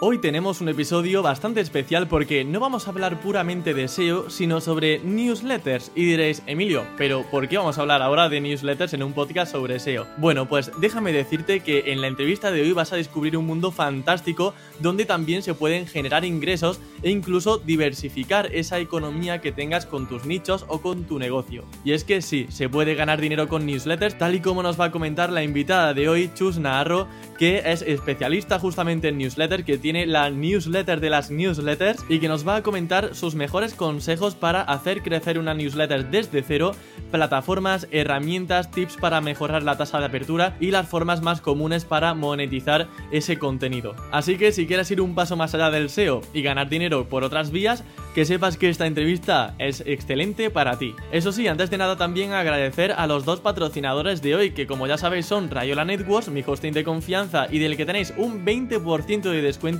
Hoy tenemos un episodio bastante especial porque no vamos a hablar puramente de SEO, sino sobre newsletters. Y diréis, Emilio, pero ¿por qué vamos a hablar ahora de newsletters en un podcast sobre SEO? Bueno, pues déjame decirte que en la entrevista de hoy vas a descubrir un mundo fantástico donde también se pueden generar ingresos e incluso diversificar esa economía que tengas con tus nichos o con tu negocio. Y es que sí, se puede ganar dinero con newsletters, tal y como nos va a comentar la invitada de hoy, Chus Naharro, que es especialista justamente en newsletters, que tiene la newsletter de las newsletters y que nos va a comentar sus mejores consejos para hacer crecer una newsletter desde cero, plataformas, herramientas, tips para mejorar la tasa de apertura y las formas más comunes para monetizar ese contenido. Así que si quieres ir un paso más allá del SEO y ganar dinero por otras vías, que sepas que esta entrevista es excelente para ti. Eso sí, antes de nada también agradecer a los dos patrocinadores de hoy, que como ya sabéis son Rayola Networks, mi hosting de confianza y del que tenéis un 20% de descuento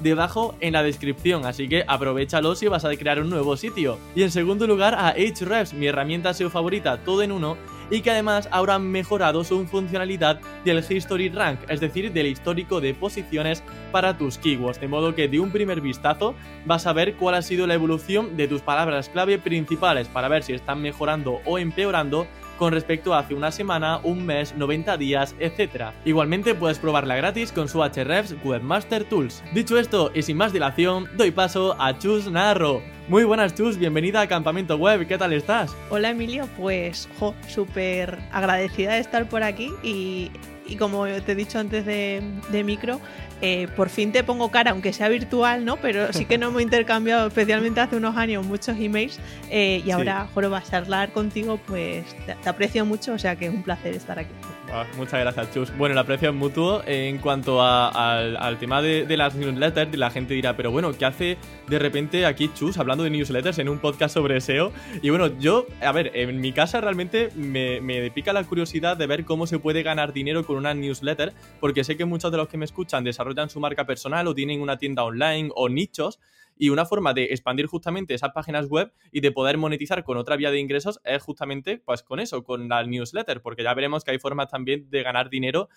debajo en la descripción, así que aprovechalo si vas a crear un nuevo sitio. Y en segundo lugar a Ahrefs, mi herramienta SEO favorita, todo en uno, y que además ahora han mejorado su funcionalidad del History Rank, es decir, del histórico de posiciones para tus keywords, de modo que de un primer vistazo vas a ver cuál ha sido la evolución de tus palabras clave principales para ver si están mejorando o empeorando con respecto a hace una semana, un mes, 90 días, etc. Igualmente puedes probarla gratis con su Ahrefs Webmaster Tools. Dicho esto y sin más dilación, doy paso a Chus Narro. Muy buenas Chus, bienvenida a Campamento Web, ¿qué tal estás? Hola Emilio, pues jo, súper agradecida de estar por aquí y, como te he dicho antes de, de micro, eh, por fin te pongo cara, aunque sea virtual, ¿no? Pero sí que no hemos intercambiado, especialmente hace unos años, muchos emails. Eh, y ahora, sí. Joro, a charlar contigo, pues te, aprecio mucho, o sea que es un placer estar aquí. Ah, muchas gracias, Chus. Bueno, el aprecio es mutuo. En cuanto a, al, tema de, de, las newsletters, la gente dirá, pero bueno, ¿qué hace de repente aquí Chus hablando de newsletters en un podcast sobre SEO? Y bueno, yo, a ver, en mi casa realmente me, me pica la curiosidad de ver cómo se puede ganar dinero con una newsletter, porque sé que muchos de los que me escuchan desarrollan su marca personal o tienen una tienda online o nichos y una forma de expandir justamente esas páginas web y de poder monetizar con otra vía de ingresos es justamente pues con eso, con la newsletter, porque ya veremos que hay formas también de ganar dinero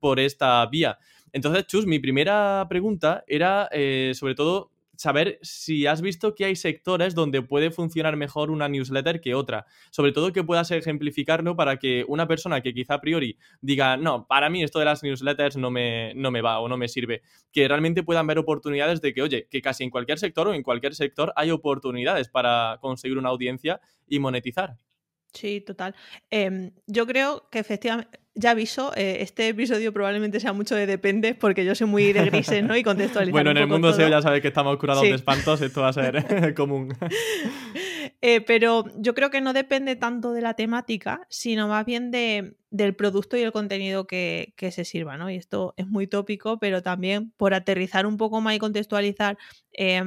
por esta vía. Entonces, Chus, mi primera pregunta era eh, sobre todo saber si has visto que hay sectores donde puede funcionar mejor una newsletter que otra. Sobre todo que puedas ejemplificarlo para que una persona que quizá a priori diga, no, para mí esto de las newsletters no me, no me va o no me sirve, que realmente puedan ver oportunidades de que, oye, que casi en cualquier sector o en cualquier sector hay oportunidades para conseguir una audiencia y monetizar. Sí, total. Eh, yo creo que efectivamente, ya aviso, eh, este episodio probablemente sea mucho de depende, porque yo soy muy de grises, ¿no? Y contextualizar Bueno, en el mundo todo. SEO ya sabes que estamos curados sí. de espantos, esto va a ser común. Eh, pero yo creo que no depende tanto de la temática, sino más bien de, del producto y el contenido que, que, se sirva, ¿no? Y esto es muy tópico, pero también por aterrizar un poco más y contextualizar eh,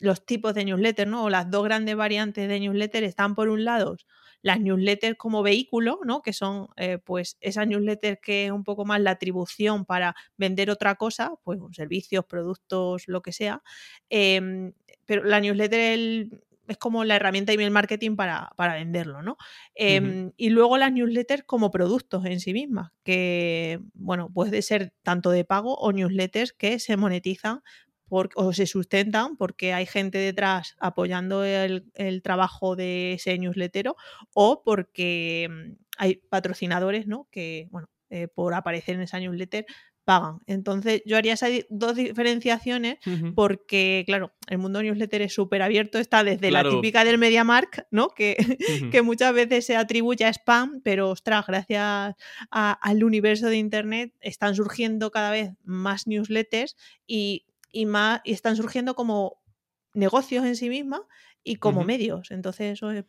los tipos de newsletter, ¿no? O las dos grandes variantes de newsletter están por un lado las newsletters como vehículo, ¿no? Que son eh, pues esas newsletters que es un poco más la atribución para vender otra cosa, pues servicios, productos, lo que sea. Eh, pero la newsletter el, es como la herramienta de email marketing para, para venderlo, ¿no? Eh, uh -huh. Y luego las newsletters como productos en sí mismas, que, bueno, puede ser tanto de pago o newsletters que se monetizan por, o se sustentan porque hay gente detrás apoyando el, el, trabajo de ese newslettero o porque mm, hay patrocinadores, ¿no? Que, bueno, eh, por aparecer en esa newsletter pagan. Entonces, yo haría esas dos diferenciaciones uh -huh. porque, claro, el mundo newsletter es súper abierto, está desde claro. la típica del MediaMark, ¿no? Que, uh -huh. que muchas veces se atribuye a spam, pero ostras, gracias a, al universo de Internet están surgiendo cada vez más newsletters y y, más, y están surgiendo como negocios en sí mismas y como uh -huh. medios. Entonces eso es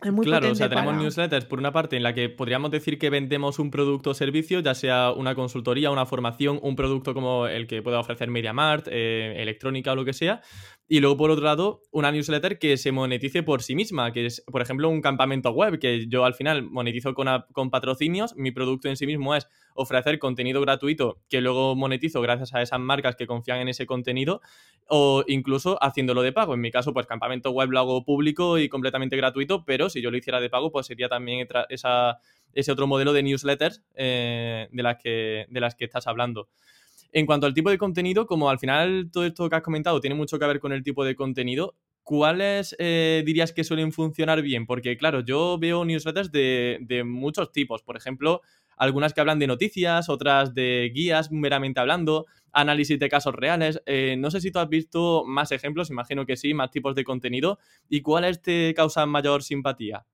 es muy claro, o sea, tenemos para... newsletters por una parte en la que podríamos decir que vendemos un producto o servicio, ya sea una consultoría, una formación, un producto como el que pueda ofrecer MediaMart, eh, electrónica o lo que sea. Y luego, por otro lado, una newsletter que se monetice por sí misma, que es, por ejemplo, un campamento web, que yo al final monetizo con, con patrocinios. Mi producto en sí mismo es ofrecer contenido gratuito que luego monetizo gracias a esas marcas que confían en ese contenido o incluso haciéndolo de pago. En mi caso, pues campamento web lo hago público y completamente gratuito, pero si yo lo hiciera de pago, pues sería también esa, ese otro modelo de newsletters eh, de, las que, de las que estás hablando. En cuanto al tipo de contenido, como al final todo esto que has comentado tiene mucho que ver con el tipo de contenido, ¿cuáles eh, dirías que suelen funcionar bien? Porque, claro, yo veo newsletters de, muchos tipos. Por ejemplo, algunas que hablan de noticias, otras de guías meramente hablando, análisis de casos reales. Eh, no sé si tú has visto más ejemplos, imagino que sí, más tipos de contenido. ¿Y cuáles te causan mayor simpatía?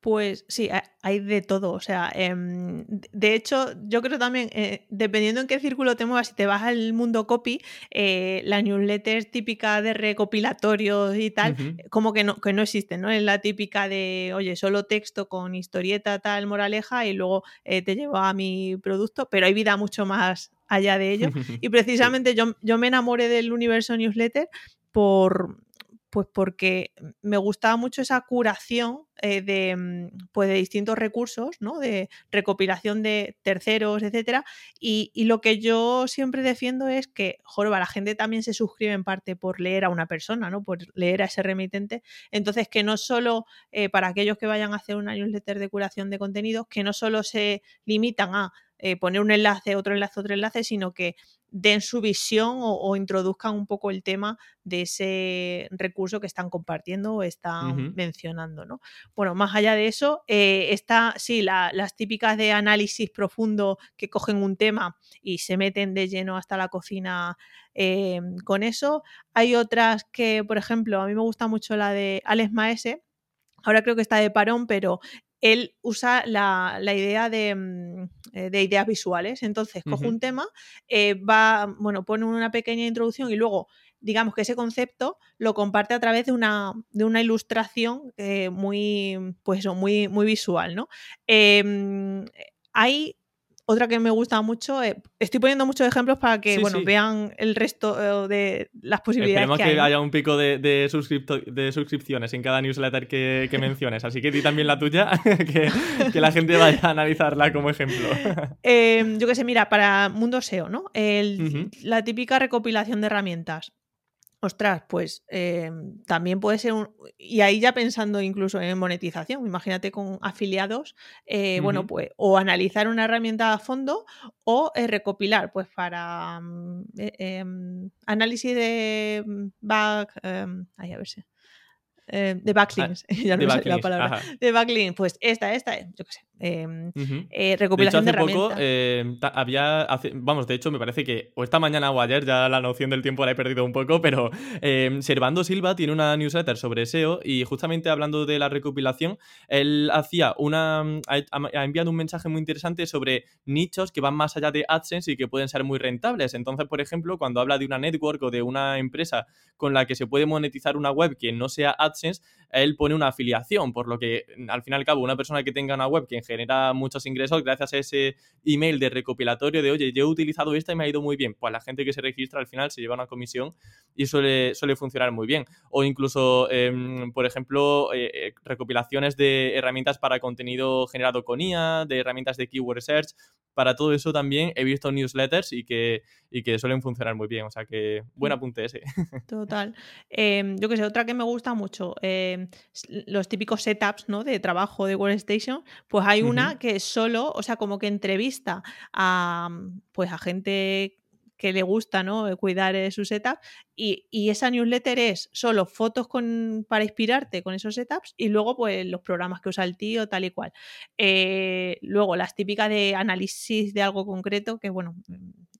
Pues sí, hay de todo. O sea, em, de hecho, yo creo también, eh, dependiendo en qué círculo te muevas, si te vas al mundo copy, eh, la newsletter típica de recopilatorios y tal, como que no, que no existen, ¿no? Es la típica de, oye, solo texto con historieta, tal, moraleja, y luego eh, te llevo a mi producto, pero hay vida mucho más allá de ello. Y precisamente yo, yo me enamoré del universo newsletter por, pues porque me gustaba mucho esa curación eh, de, mm, pues de distintos recursos, ¿no? De recopilación de terceros, etcétera. Y, lo que yo siempre defiendo es que, joroba, la gente también se suscribe en parte por leer a una persona, ¿no? Por leer a ese remitente. Entonces, que no solo eh, para aquellos que vayan a hacer una newsletter de curación de contenidos, que no solo se limitan a eh, poner un enlace, otro enlace, otro enlace, sino que den su visión o, introduzcan un poco el tema de ese recurso que están compartiendo o están mencionando, ¿no? Bueno, más allá de eso, eh, está, sí, las típicas de análisis profundo que cogen un tema y se meten de lleno hasta la cocina eh, con eso. Hay otras que, por ejemplo, a mí me gusta mucho la de Alex Maese, Ahora creo que está de parón, pero él usa la, idea mm, eh, de, ideas visuales. Entonces, coge un tema, eh, va, bueno, pone una pequeña introducción y luego, digamos que ese concepto lo comparte a través de una, de una ilustración eh, muy, pues muy, muy visual, ¿no? Em, hay otra que me gusta mucho, eh, estoy poniendo muchos ejemplos para que bueno, vean el resto eh, de las posibilidades. Esperemos que, que haya un pico de, de, suscripciones en cada newsletter que, menciones. Así que di también la tuya, que, la gente vaya a analizarla como ejemplo. Em, yo qué sé, mira, para Mundo SEO, ¿no? La típica recopilación de herramientas. Ostras, pues em, también puede ser un... Y ahí ya pensando incluso en monetización, imagínate con afiliados, eh, bueno, pues o analizar una herramienta a fondo o eh, recopilar, pues para mm, eh, em, análisis de mm, back... Em, ahí a ver si... de backlinks, ya no sé la palabra. De backlinks, pues esta, esta, yo qué sé, Em, eh, recopilación de, hace poco eh, había, vamos, de hecho me parece que o esta mañana o ayer, ya la noción del tiempo la he perdido un poco, pero eh, Servando Silva tiene una newsletter sobre SEO y justamente hablando de la recopilación, él hacía una, ha, enviado un mensaje muy interesante sobre nichos que van más allá de AdSense y que pueden ser muy rentables. Entonces, por ejemplo, cuando habla de una network o de una empresa con la que se puede monetizar una web que no sea AdSense, él pone una afiliación, por lo que al fin y al cabo una persona que tenga una web que genera muchos ingresos gracias a ese email de recopilatorio de, oye, yo he utilizado esta y me ha ido muy bien. Pues la gente que se registra al final se lleva una comisión y suele, suele funcionar muy bien. O incluso, em, por ejemplo, eh, eh, recopilaciones de herramientas para contenido generado con IA, de herramientas de keyword search. Para todo eso también he visto newsletters y que, y que suelen funcionar muy bien. O sea que buen mm. apunte ese. Total. Em, yo que sé, otra que me gusta mucho, em, los típicos setups ¿no? de trabajo de Workstation, pues hay una que solo, o sea, como que entrevista a, pues a gente que le gusta ¿no? cuidar eh, su setup y, esa newsletter es solo fotos con, para inspirarte con esos setups y luego pues los programas que usa el tío tal y cual. Eh, luego las típicas de análisis de algo concreto que bueno,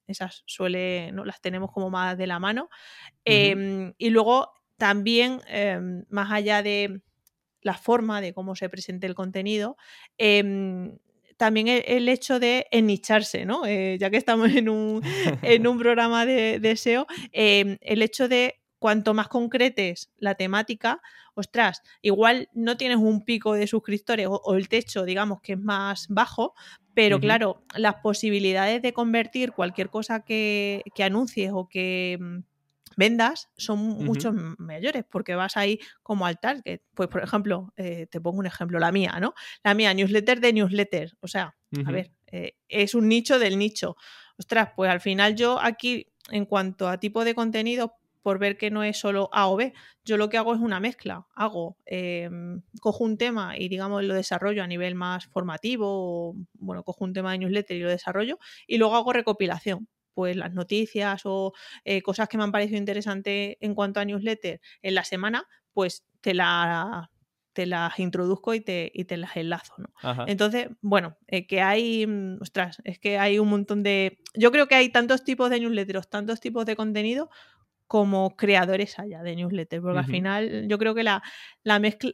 esas suele, ¿no? las tenemos como más de la mano. Em, y luego también, em, más allá de la forma de cómo se presente el contenido, em, también el, hecho de ennicharse, ¿no? Eh, ya que estamos en un, en un programa de, de SEO, el hecho de cuanto más concretes la temática, ostras, igual no tienes un pico de suscriptores o, el techo, digamos, que es más bajo, pero claro, las posibilidades de convertir cualquier cosa que, anuncies o que mm, vendas son mucho mayores porque vas ahí como al target. Pues, por ejemplo, eh, te pongo un ejemplo, la mía, ¿no? La mía, newsletter de newsletter. O sea, a ver, eh, es un nicho del nicho. Ostras, pues al final yo aquí, en cuanto a tipo de contenido, por ver que no es solo A o B. Yo lo que hago es una mezcla. Hago, em, cojo un tema y digamos lo desarrollo a nivel más formativo, o, bueno, cojo un tema de newsletter y lo desarrollo, y luego hago recopilación. pues las noticias o eh, cosas que me han parecido interesantes en cuanto a newsletter en la semana, pues te la te las introduzco y te, y te las enlazo, ¿no? Entonces, bueno, eh, que hay, mm, ostras, es que hay un montón de... Yo creo que hay tantos tipos de newsletters, tantos tipos de contenido como creadores allá de newsletters, porque al final yo creo que la, la mezcla,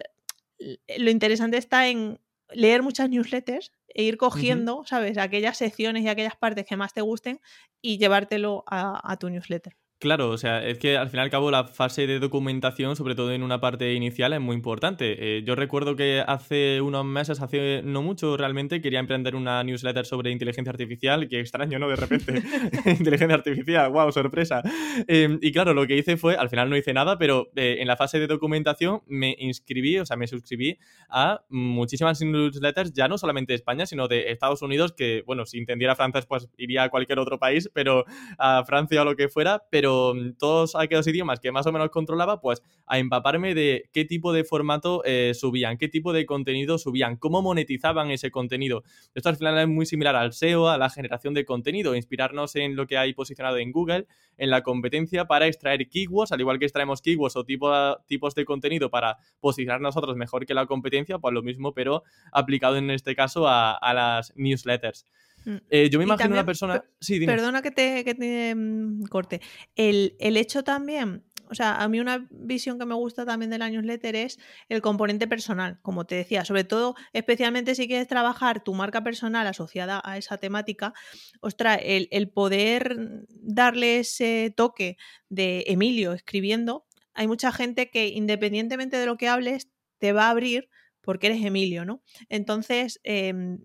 lo interesante está en leer muchas newsletters e ir cogiendo, ¿sabes? Aquellas secciones y aquellas partes que más te gusten y llevártelo a tu newsletter. Claro, o sea, es que al fin y al cabo la fase de documentación, sobre todo en una parte inicial, es muy importante. Eh, yo recuerdo que hace unos meses, hace no mucho realmente, quería emprender una newsletter sobre inteligencia artificial, que extraño, ¿no? De repente, inteligencia artificial, wow, sorpresa. Em, y claro, lo que hice fue, al final no hice nada, pero eh, en la fase de documentación me inscribí, o sea, me suscribí a muchísimas newsletters, ya no solamente de España, sino de Estados Unidos, que, bueno, si entendiera francés, pues iría a cualquier otro país, pero a Francia o lo que fuera, pero Mm, todos aquellos idiomas que más o menos controlaba, pues a empaparme de qué tipo de formato eh, subían, qué tipo de contenido subían, cómo monetizaban ese contenido. Esto al final es muy similar al SEO, a la generación de contenido, inspirarnos en lo que hay posicionado en Google, en la competencia para extraer keywords, al igual que extraemos keywords o tipos de contenido para posicionar nosotros mejor que la competencia, pues lo mismo, pero aplicado en este caso a las newsletters. Mm. Eh, yo me imagino una persona. Sí, Perdona que te, mm, corte. El, hecho también. O sea, a mí una visión que me gusta también de la newsletter es el componente personal, como te decía, sobre todo, especialmente si quieres trabajar tu marca personal asociada a esa temática, ostras, el, el poder darle ese toque de Emilio escribiendo, hay mucha gente que independientemente de lo que hables, te va a abrir porque eres Emilio, ¿no? Entonces, em,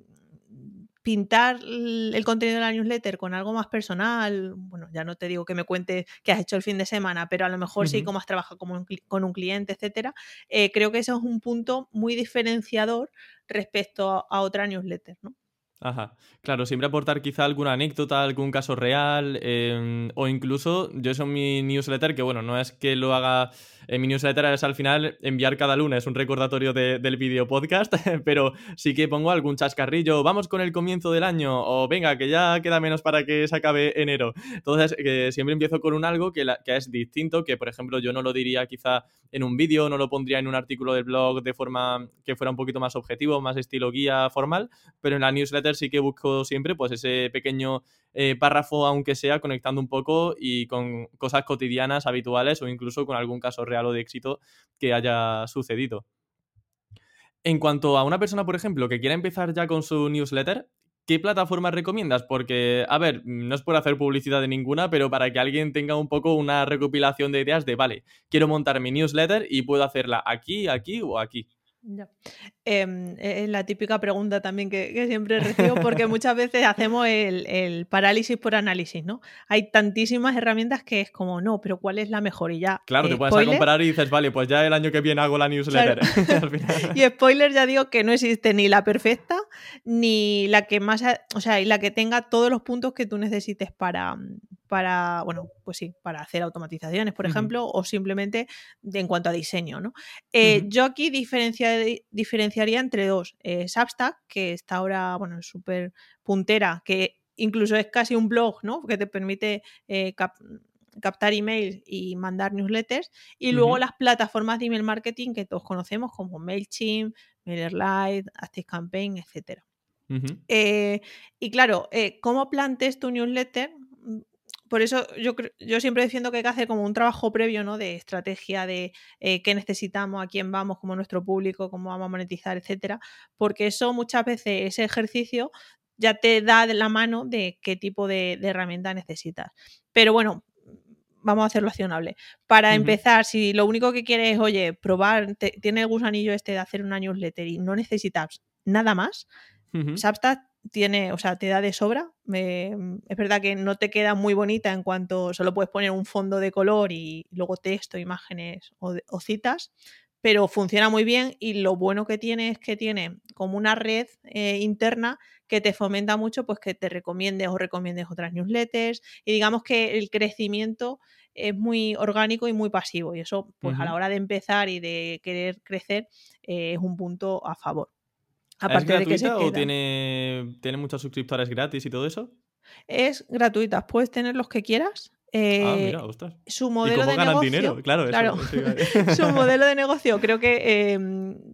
pintar el contenido de la newsletter con algo más personal, bueno, ya no te digo que me cuente qué has hecho el fin de semana, pero a lo mejor sí cómo has trabajado con un cliente, etcétera, eh, creo que eso es un punto muy diferenciador respecto a, a otra newsletter, ¿no? Ajá, claro, siempre aportar quizá alguna anécdota, algún caso real, em, o incluso yo eso en mi newsletter, que bueno, no es que lo haga en mi newsletter, es al final enviar cada lunes un recordatorio del vídeo podcast, pero sí que pongo algún chascarrillo, vamos con el comienzo del año, o venga, que ya queda menos para que se acabe enero. Entonces, que siempre empiezo con un algo que, que es distinto, que por ejemplo yo no lo diría quizá en un vídeo, no lo pondría en un artículo del blog de forma que fuera un poquito más objetivo, más estilo guía formal, pero en la newsletter sí que busco siempre pues ese pequeño eh, párrafo, aunque sea conectando un poco y con cosas cotidianas, habituales o incluso con algún caso real o de éxito que haya sucedido. En cuanto a una persona, por ejemplo, que quiera empezar ya con su newsletter, ¿qué plataformas recomiendas? Porque, a ver, no es por hacer publicidad de ninguna, pero para que alguien tenga un poco una recopilación de ideas de, vale, quiero montar mi newsletter y puedo hacerla aquí, aquí o aquí. Ya. Em, e, es la típica pregunta también que, siempre recibo porque muchas veces hacemos el, parálisis por análisis, ¿no? Hay tantísimas herramientas que es como, no, pero ¿cuál es la mejor? Y ya. Claro, te puedes comparar y dices, vale, pues ya el año que viene hago la newsletter. y spoiler, ya digo que no existe ni la perfecta ni la que más, o sea, y la que tenga todos los puntos que tú necesites para, para, bueno, pues sí, para hacer automatizaciones, por ejemplo, o simplemente en cuanto a diseño, ¿no? Eh, yo aquí diferenciaría entre dos. Eh, Substack, que está ahora, bueno, súper puntera, que incluso es casi un blog, ¿no? Que te permite eh, captar emails y mandar newsletters. Y luego las plataformas de email marketing que todos conocemos, como MailChimp, MailerLite, ActiveCampaign, etc. y claro, ¿cómo plantes tu newsletter? Por eso yo, yo siempre defiendo que hay que hacer como un trabajo previo, ¿no? De estrategia, de eh, qué necesitamos, a quién vamos, como nuestro público, cómo vamos a monetizar, etcétera. Porque eso muchas veces, ese ejercicio, ya te da la mano de qué tipo de, herramienta necesitas. Pero bueno, vamos a hacerlo accionable. Para empezar, si lo único que quieres es, oye, probar, tiene el gusanillo este de hacer una newsletter y no necesitas nada más, Substack tiene, o sea, te da de sobra. es verdad que no te queda muy bonita en cuanto solo puedes poner un fondo de color y luego texto, imágenes o, citas, pero funciona muy bien y lo bueno que tiene es que tiene como una red eh, interna que te fomenta mucho pues que te recomiendes o recomiendes otras newsletters y digamos que el crecimiento es muy orgánico y muy pasivo y eso pues a la hora de empezar y de querer crecer eh, es un punto a favor. ¿Es gratuita o tiene, tiene muchos suscriptores gratis y todo eso? Es gratuita, puedes tener los que quieras. ah, Eh, mira, ostras. su ¿Y modelo cómo de ganan negocio, dinero? Claro, eso, claro. eso su modelo de negocio creo que eh,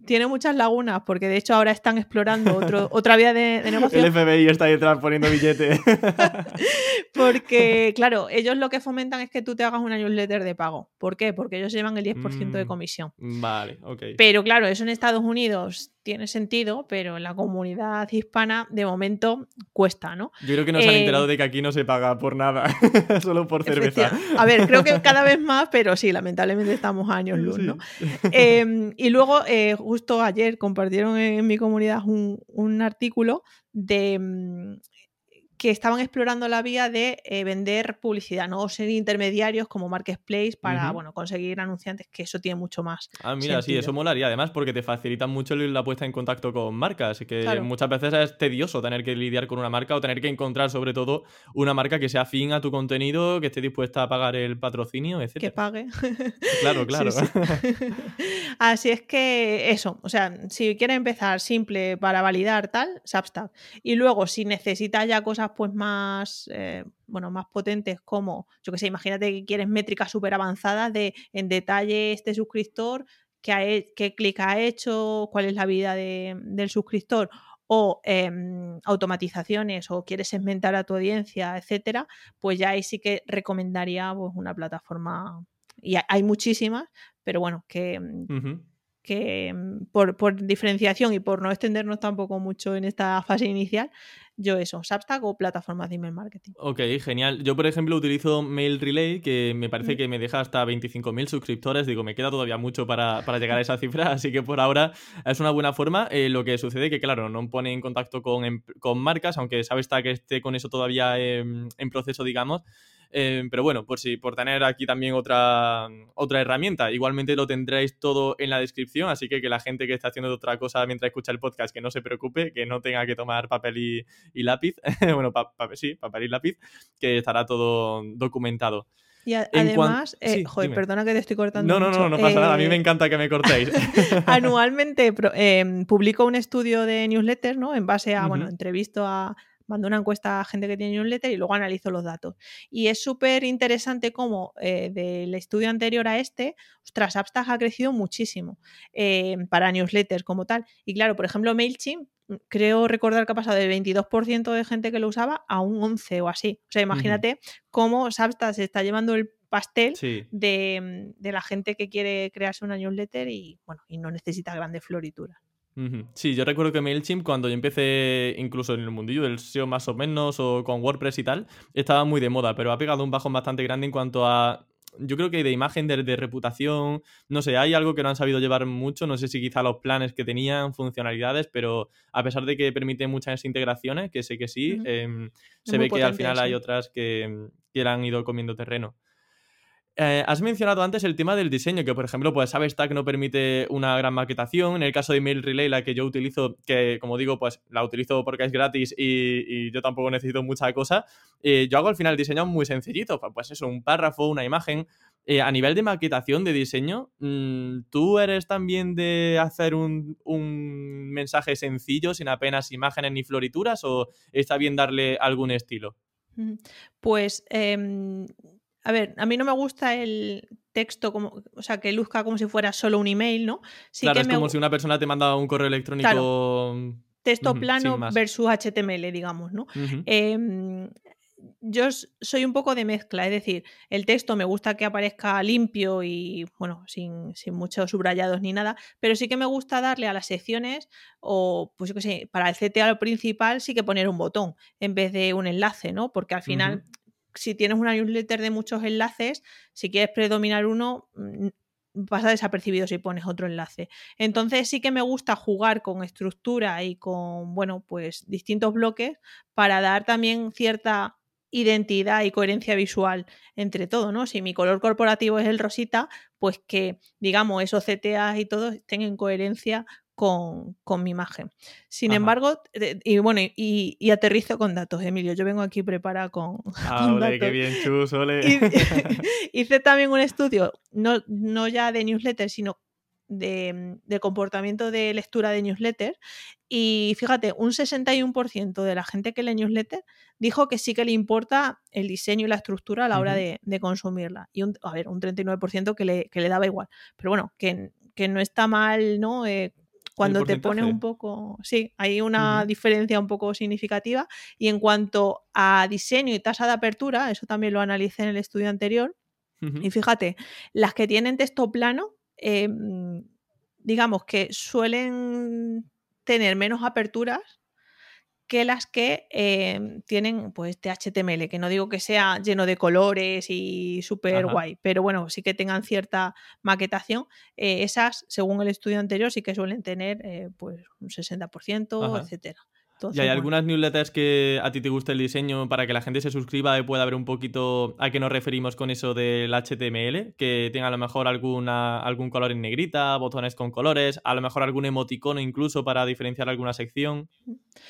tiene muchas lagunas porque de hecho ahora están explorando otro, otra vía de, de negocio El FBI está detrás poniendo billete. porque claro, ellos lo que fomentan es que tú te hagas una newsletter de pago. ¿Por qué? Porque ellos llevan el 10% de Mm. comisión. vale, ok. Pero claro, eso en Estados Unidos tiene sentido, pero en la comunidad hispana de momento cuesta, ¿no? Yo creo que nos han eh, enterado de que aquí no se paga por nada, solo por cerveza. A ver, creo que cada vez más, pero sí, lamentablemente estamos a años luz, Sí. ¿no? Eh, y luego, eh, justo ayer compartieron en mi comunidad un, un artículo de mm, que estaban explorando la vía de eh, vender publicidad, no ser intermediarios como marketplace para bueno, conseguir anunciantes, que eso tiene mucho más. Ah, mira, sí, eso molaría además porque te facilita mucho la puesta en contacto con marcas, que Claro. muchas veces es tedioso tener que lidiar con una marca o tener que encontrar sobre todo una marca que sea afín a tu contenido, que esté dispuesta a pagar el patrocinio, Que etc. pague. Claro, Sí, claro. sí. Así es que eso, o sea, si quieres empezar simple para validar tal, Substack. Y luego, si necesitas ya cosas pues más, eh, bueno, más potentes como, yo que sé, imagínate que quieres métricas súper avanzadas de en detalle este suscriptor, qué, ha he- qué clic ha hecho, cuál es la vida de- del suscriptor o em, automatizaciones o quieres segmentar a tu audiencia, etcétera, pues ya ahí sí que recomendaría pues, una plataforma y ha- hay muchísimas, pero bueno, que, mm, que mm, por, por diferenciación y por no extendernos tampoco mucho en esta fase inicial, yo eso, Substack o plataformas de email marketing. Ok, genial. Yo, por ejemplo, utilizo Mail Relay, que me parece Mm. que me deja hasta 25.000 suscriptores. Digo, me queda todavía mucho para, para llegar a esa cifra, así que por ahora es una buena forma. Eh, lo que sucede que, claro, no pone en contacto con, em- con marcas, aunque que esté con eso todavía en proceso, digamos. Eh, pero bueno, por si por tener aquí también otra, otra herramienta. Igualmente lo tendréis todo en la descripción, así que que la gente que está haciendo otra cosa mientras escucha el podcast, que no se preocupe, que no tenga que tomar papel y, y lápiz. bueno, pa- pa- sí, papel y lápiz, que estará todo documentado. Y a- además, eh, sí, joder, dime. perdona que te estoy cortando. No, no, no, no pasa nada. A mí eh, me encanta que me cortéis. anualmente em, publico un estudio de newsletter, ¿no? En base a, bueno, entrevisto a, mando una encuesta a gente que tiene newsletter y luego analizo los datos. Y es súper interesante cómo eh, del estudio anterior a este, ostras, Substack ha crecido muchísimo eh, para newsletters como tal. Y claro, por ejemplo, MailChimp, mm, creo recordar que ha pasado del 22% de gente que lo usaba a un 11 o así. O sea, imagínate cómo Substack se está llevando el pastel sí. de, de la gente que quiere crearse una newsletter y bueno, y no necesita grandes florituras. Sí, yo recuerdo que MailChimp, cuando yo empecé incluso en el mundillo del SEO más o menos, o con WordPress y tal, estaba muy de moda, pero ha pegado un bajón bastante grande en cuanto a. Yo creo que de imagen, de, de reputación, no sé, hay algo que no han sabido llevar mucho, no sé si quizá los planes que tenían, funcionalidades, pero a pesar de que permite muchas integraciones, que sé que sí, Es se ve que al final hay otras que, que le han ido comiendo terreno. Eh, has mencionado antes el tema del diseño, que por ejemplo, pues Substack no permite una gran maquetación. En el caso de Mail Relay, la que yo utilizo, que como digo, pues la utilizo porque es gratis y, yo tampoco necesito mucha cosa. eh, yo hago al final diseños muy sencillitos, pues eso, un párrafo, una imagen. Eh, a nivel de maquetación de diseño, mm, ¿tú eres también de hacer un, mensaje sencillo, sin apenas imágenes ni florituras, o está bien darle algún estilo? Pues, em, a ver, a mí no me gusta el texto, como, o sea, que luzca como si fuera solo un email, ¿no? Sí claro, que es me como si una persona te manda un correo electrónico. texto ujú, plano versus HTML, digamos, ¿no? Em, yo soy un poco de mezcla, es decir, el texto me gusta que aparezca limpio y, bueno, sin, sin muchos subrayados ni nada, pero sí que me gusta darle a las secciones o, pues yo qué sé, para el CTA principal sí que poner un botón en vez de un enlace, ¿no? Porque al final, si tienes una newsletter de muchos enlaces, si quieres predominar uno, mm, pasa desapercibido si pones otro enlace. Entonces sí que me gusta jugar con estructura y con, bueno, pues distintos bloques para dar también cierta identidad y coherencia visual entre todo, ¿no? Si mi color corporativo es el rosita, pues que, digamos, esos CTAs y todo estén en coherencia con, con mi imagen. Sin Ajá. embargo, eh, y bueno, y, y aterrizo con datos, Emilio. Yo vengo aquí preparada con, Ah, con ole, qué bien, chus, ole. Hice también un estudio, no, no ya de newsletter, sino de, comportamiento de lectura de newsletter y fíjate, un 61% de la gente que lee newsletter dijo que sí que le importa el diseño y la estructura a la hora de, consumirla. Y un, a ver, un 39% que le, que le daba igual. Pero bueno, que, que no está mal, ¿no? Eh, cuando te pones un poco, sí, hay una diferencia un poco significativa. Y en cuanto a diseño y tasa de apertura, eso también lo analicé en el estudio anterior. Y fíjate, las que tienen texto plano, em, digamos que suelen tener menos aperturas que las que em, tienen pues HTML, que no digo que sea lleno de colores y súper guay, pero bueno, sí que tengan cierta maquetación. Eh, esas, según el estudio anterior, sí que suelen tener eh, pues un 60%, etcétera. ¿Y hay algunas newsletters que a ti te guste el diseño para que la gente se suscriba y pueda ver un poquito a qué nos referimos con eso del HTML? Que tenga a lo mejor alguna, algún color en negrita, botones con colores, a lo mejor algún emoticono incluso para diferenciar alguna sección.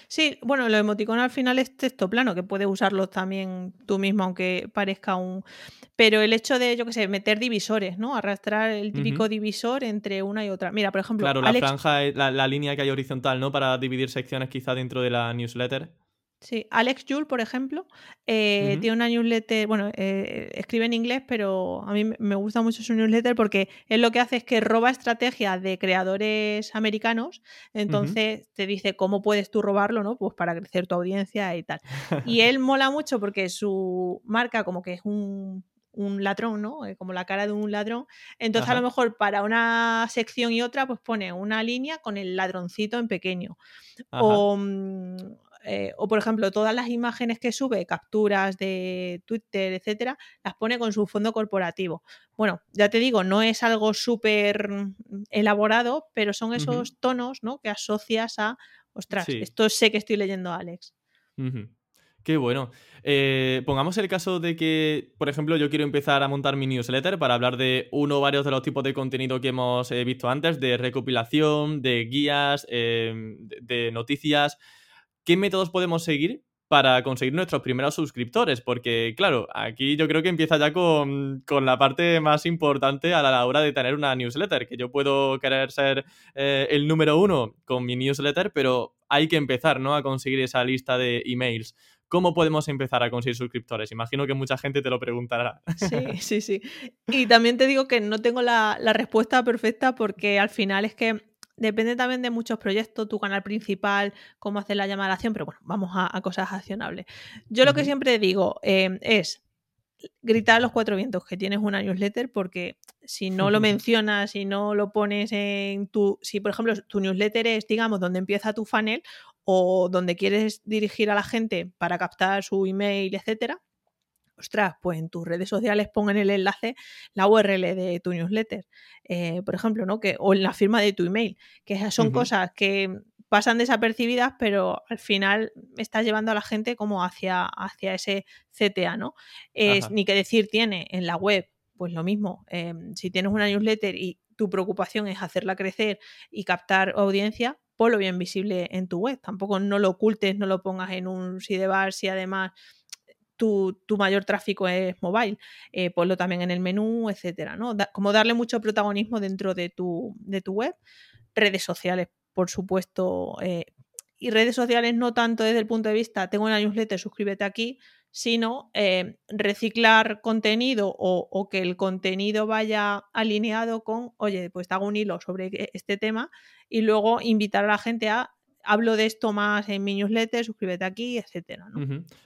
Sí, bueno, lo emoticono al final es texto plano, que puedes usarlo también tú mismo, aunque parezca un. Pero el hecho de, yo qué sé, meter divisores, ¿no? Arrastrar el típico divisor entre una y otra. Mira, por ejemplo. Claro, la franja, la, la línea que hay horizontal, ¿no? Para dividir secciones quizá dentro de la newsletter. Sí, Alex Jules, por ejemplo, eh, tiene una newsletter, bueno, eh, escribe en inglés, pero a mí me gusta mucho su newsletter porque él lo que hace es que roba estrategias de creadores americanos, entonces te dice cómo puedes tú robarlo, ¿no? Pues para crecer tu audiencia y tal. Y él mola mucho porque su marca como que es un, un ladrón, ¿no? Eh, como la cara de un ladrón. Entonces, a lo mejor para una sección y otra, pues pone una línea con el ladroncito en pequeño. O, mm, eh, o, por ejemplo, todas las imágenes que sube, capturas de Twitter, etcétera, las pone con su fondo corporativo. Bueno, ya te digo, no es algo súper elaborado, pero son esos tonos, ¿no? Que asocias a, ostras, esto sé que estoy leyendo a Alex. Qué bueno. Eh, pongamos el caso de que, por ejemplo, yo quiero empezar a montar mi newsletter para hablar de uno o varios de los tipos de contenido que hemos eh, visto antes, de recopilación, de guías, em, de, noticias. ¿Qué métodos podemos seguir para conseguir nuestros primeros suscriptores? Porque, claro, aquí yo creo que empieza ya con, la parte más importante a la hora de tener una newsletter, que yo puedo querer ser eh, el número uno con mi newsletter, pero hay que empezar, ¿no? A conseguir esa lista de emails. ¿Cómo podemos empezar a conseguir suscriptores? Imagino que mucha gente te lo preguntará. Sí, sí, sí. Y también te digo que no tengo la, respuesta perfecta porque al final es que depende también de muchos proyectos, tu canal principal, cómo hacer la llamada a la acción, pero bueno, vamos a, cosas accionables. Yo lo que siempre digo em, es gritar a los cuatro vientos que tienes una newsletter porque si no lo mencionas, si no lo pones en tu, si por ejemplo tu newsletter es, digamos, donde empieza tu funnel o donde quieres dirigir a la gente para captar su email, etcétera, ostras, pues en tus redes sociales pongan el enlace, la URL de tu newsletter, eh, por ejemplo, ¿no? Que, o en la firma de tu email, que son cosas que pasan desapercibidas, pero al final estás llevando a la gente como hacia, hacia ese CTA, ¿no? Es, ni que decir tiene en la web, pues lo mismo, em, si tienes una newsletter y tu preocupación es hacerla crecer y captar audiencia, ponlo bien visible en tu web. Tampoco no lo ocultes, no lo pongas en un sidebar si además tu, mayor tráfico es mobile. Eh, ponlo también en el menú, etcétera. ¿no? como darle mucho protagonismo dentro de tu, de tu web. Redes sociales, por supuesto. Eh, y redes sociales no tanto desde el punto de vista, tengo una newsletter, suscríbete aquí, sino eh, reciclar contenido o, que el contenido vaya alineado con, oye, pues te hago un hilo sobre e, este tema y luego invitar a la gente a hablo de esto más en mi newsletter, suscríbete aquí, etcétera.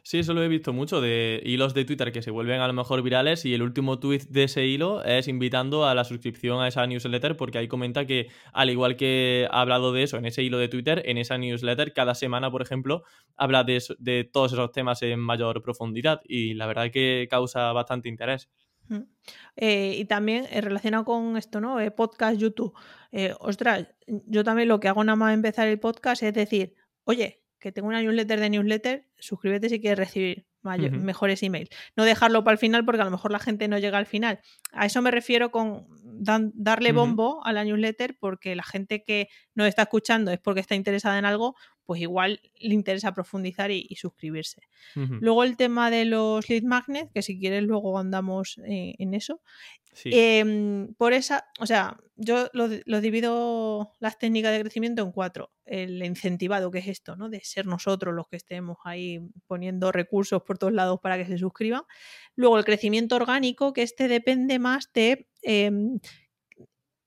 Sí, eso lo he visto mucho de hilos de Twitter que se vuelven a lo mejor virales y el último tweet de ese hilo es invitando a la suscripción a esa newsletter porque ahí comenta que al igual que ha hablado de eso en ese hilo de Twitter, en esa newsletter cada semana, por ejemplo, habla de, de todos esos temas en mayor profundidad y la verdad que causa bastante interés. Eh, y también eh, relacionado con esto, ¿no? Eh, podcast, YouTube. ostras, yo también lo que hago nada más empezar el podcast es decir, oye, que tengo una newsletter de newsletter, suscríbete si quieres recibir mejores emails. No dejarlo para el final porque a lo mejor la gente no llega al final. A eso me refiero con darle bombo a la newsletter porque la gente que nos está escuchando es porque está interesada en algo, pues igual le interesa profundizar y, suscribirse. Luego el tema de los lead magnets, que si quieres luego andamos eh, en eso. Em, por esa, o sea, yo lo, divido las técnicas de crecimiento en cuatro. El incentivado, que es esto, ¿no? De ser nosotros los que estemos ahí poniendo recursos por todos lados para que se suscriban. Luego el crecimiento orgánico, que este depende más de em,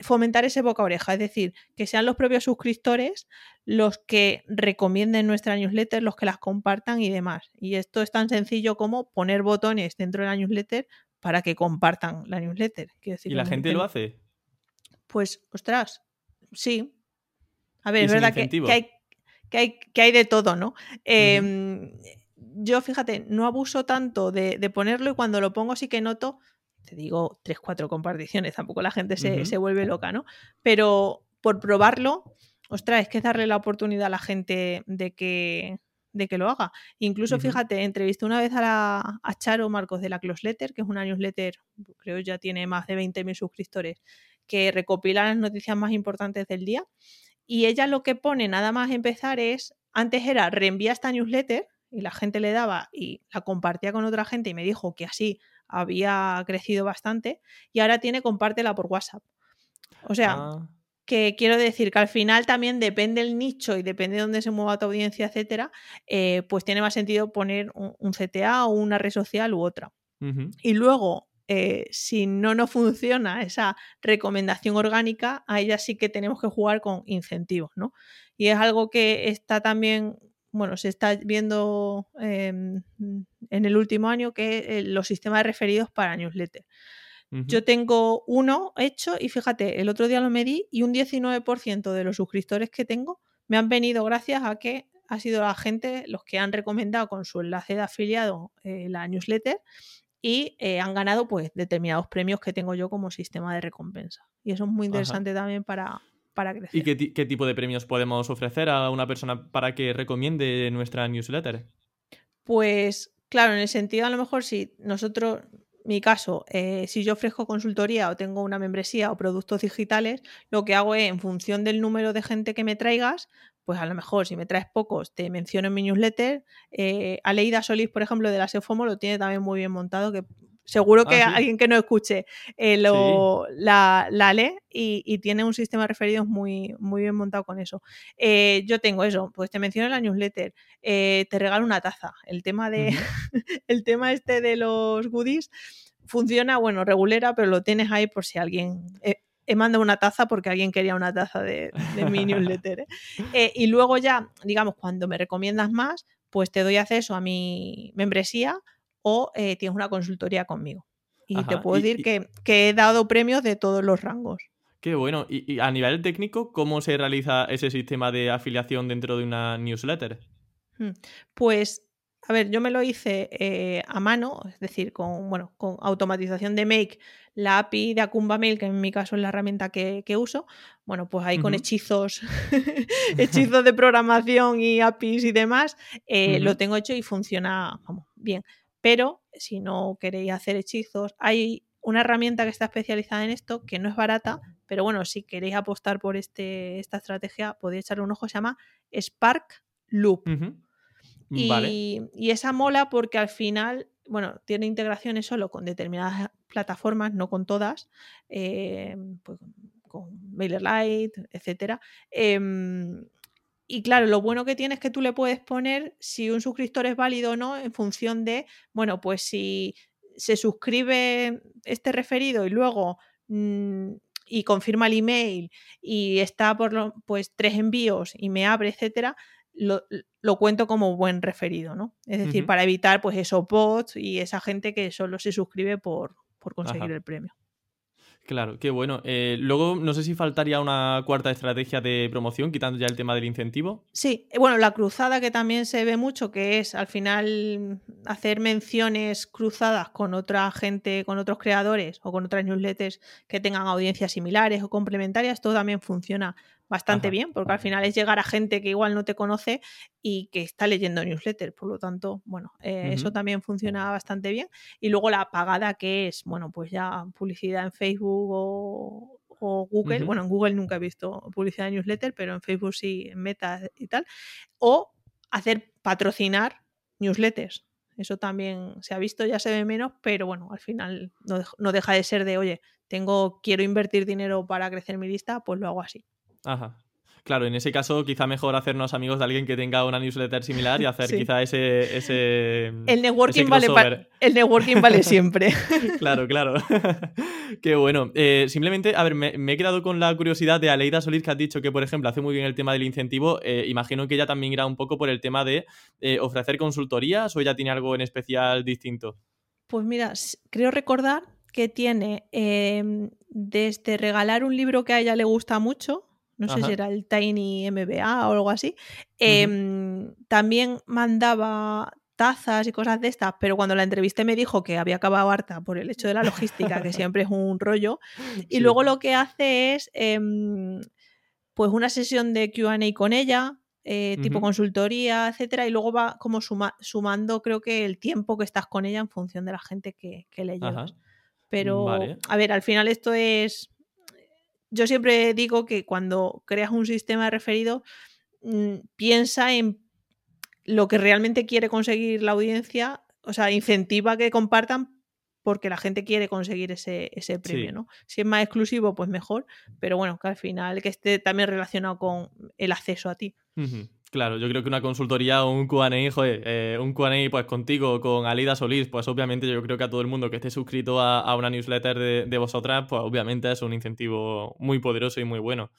fomentar ese boca a oreja, es decir, que sean los propios suscriptores los que recomienden nuestra newsletter, los que las compartan y demás. Y esto es tan sencillo como poner botones dentro de la newsletter para que compartan la newsletter. ¿Y la gente lo hace? Pues, ostras, sí. A ver, es verdad que, hay, que, hay, de todo, ¿no? Em, yo, fíjate, no abuso tanto de, de ponerlo y cuando lo pongo sí que noto te digo, tres, cuatro comparticiones, tampoco la gente se, vuelve loca, ¿no? Pero por probarlo, ostras, es que darle la oportunidad a la gente de que, de que lo haga. Incluso, fíjate, entrevisté una vez a, la, a Charo Marcos de la Close Letter, que es una newsletter, creo ya tiene más de 20.000 suscriptores, que recopila las noticias más importantes del día. Y ella lo que pone nada más empezar es, antes era reenvía esta newsletter y la gente le daba y la compartía con otra gente y me dijo que así había crecido bastante y ahora tiene compártela por WhatsApp. O sea, ah. que quiero decir que al final también depende el nicho y depende de dónde se mueva tu audiencia, etcétera, eh, pues tiene más sentido poner un, CTA o una red social u otra. Y luego, eh, si no nos funciona esa recomendación orgánica, a ella sí que tenemos que jugar con incentivos, ¿no? Y es algo que está también bueno, se está viendo em, en el último año que eh, los sistemas de referidos para newsletter. Yo tengo uno hecho y fíjate, el otro día lo medí y un 19% de los suscriptores que tengo me han venido gracias a que ha sido la gente los que han recomendado con su enlace de afiliado eh, la newsletter y eh, han ganado pues determinados premios que tengo yo como sistema de recompensa. Y eso es muy interesante también para, para crecer. ¿Y qué, tipo de premios podemos ofrecer a una persona para que recomiende nuestra newsletter? Pues claro, en el sentido a lo mejor si nosotros, mi caso, eh, si yo ofrezco consultoría o tengo una membresía o productos digitales, lo que hago es en función del número de gente que me traigas, pues a lo mejor si me traes pocos te menciono en mi newsletter. Eh, Aleida Solís, por ejemplo, de la SEOFOMO lo tiene también muy bien montado, que Seguro que ah, alguien que no escuche eh, lo, la, la, lee y, tiene un sistema de referidos muy, muy bien montado con eso. Eh, yo tengo eso, pues te menciono en la newsletter, eh, te regalo una taza. El tema de el tema este de los goodies funciona, bueno, regulera, pero lo tienes ahí por si alguien he mandado una taza porque alguien quería una taza de, de mi newsletter. y luego ya, digamos, cuando me recomiendas más, pues te doy acceso a mi membresía o eh, tienes una consultoría conmigo. Y te puedo decir que, he dado premios de todos los rangos. Qué bueno. Y, a nivel técnico, ¿cómo se realiza ese sistema de afiliación dentro de una newsletter? Hmm. Pues, a ver, yo me lo hice eh, a mano, es decir, con, bueno, con automatización de Make, la API de Akumba Mail, que en mi caso es la herramienta que, uso. Bueno, pues ahí con hechizos, hechizos de programación y APIs y demás, eh, lo tengo hecho y funciona vamos, bien. Pero si no queréis hacer hechizos, hay una herramienta que está especializada en esto, que no es barata, pero bueno, si queréis apostar por este, esta estrategia, podéis echarle un ojo, se llama Spark Loop. y, esa mola porque al final, bueno, tiene integraciones solo con determinadas plataformas, no con todas, eh, pues, con MailerLite, etcétera. Em, y claro, lo bueno que tiene es que tú le puedes poner si un suscriptor es válido o no en función de, bueno, pues si se suscribe este referido y luego mm, y confirma el email y está por lo, pues tres envíos y me abre, etcétera, lo, cuento como buen referido, ¿no? Es decir, para evitar pues esos bots y esa gente que solo se suscribe por, por conseguir el premio. Claro, qué bueno. Eh, luego, no sé si faltaría una cuarta estrategia de promoción, quitando ya el tema del incentivo. Sí, eh, bueno, la cruzada que también se ve mucho, que es al final hacer menciones cruzadas con otra gente, con otros creadores o con otras newsletters que tengan audiencias similares o complementarias, todo también funciona bastante bien, porque al final es llegar a gente que igual no te conoce y que está leyendo newsletter. Por lo tanto, bueno, eh, eso también funciona bastante bien. Y luego la pagada que es, bueno, pues ya publicidad en Facebook o, o Google, bueno, en Google nunca he visto publicidad de newsletter, pero en Facebook sí, en Meta y tal, o hacer patrocinar newsletters. Eso también se ha visto, ya se ve menos, pero bueno, al final no, deja de ser de, oye, tengo, quiero invertir dinero para crecer mi lista, pues lo hago así. Ajá. Claro, en ese caso quizá mejor hacernos amigos de alguien que tenga una newsletter similar y hacer quizá ese, ese... El networking, vale, el networking vale siempre. claro, claro. Qué bueno. Eh, simplemente, a ver, me, he quedado con la curiosidad de Aleida Solís que has dicho que, por ejemplo, hace muy bien el tema del incentivo. Eh, imagino que ella también irá un poco por el tema de eh, ofrecer consultorías o ella tiene algo en especial distinto. Pues mira, creo recordar que tiene em, desde regalar un libro que a ella le gusta mucho, no sé si era el Tiny MBA o algo así, em, también mandaba tazas y cosas de estas, pero cuando la entrevisté me dijo que había acabado harta por el hecho de la logística, que siempre es un rollo, y luego lo que hace es em, pues una sesión de QA con ella, eh, tipo consultoría, etcétera, y luego va como sumando, creo que el tiempo que estás con ella en función de la gente que, le llevas. Pero, a ver, al final esto es yo siempre digo que cuando creas un sistema de referido, mm, piensa en lo que realmente quiere conseguir la audiencia, o sea, incentiva que compartan porque la gente quiere conseguir ese, ese premio, ¿no? Si es más exclusivo, pues mejor, pero bueno, que al final que esté también relacionado con el acceso a ti. Claro, yo creo que una consultoría o un Q&A, joder, eh, un Q&A pues contigo, con Alida Solís, pues obviamente yo creo que a todo el mundo que esté suscrito a, una newsletter de, vosotras, pues obviamente es un incentivo muy poderoso y muy bueno.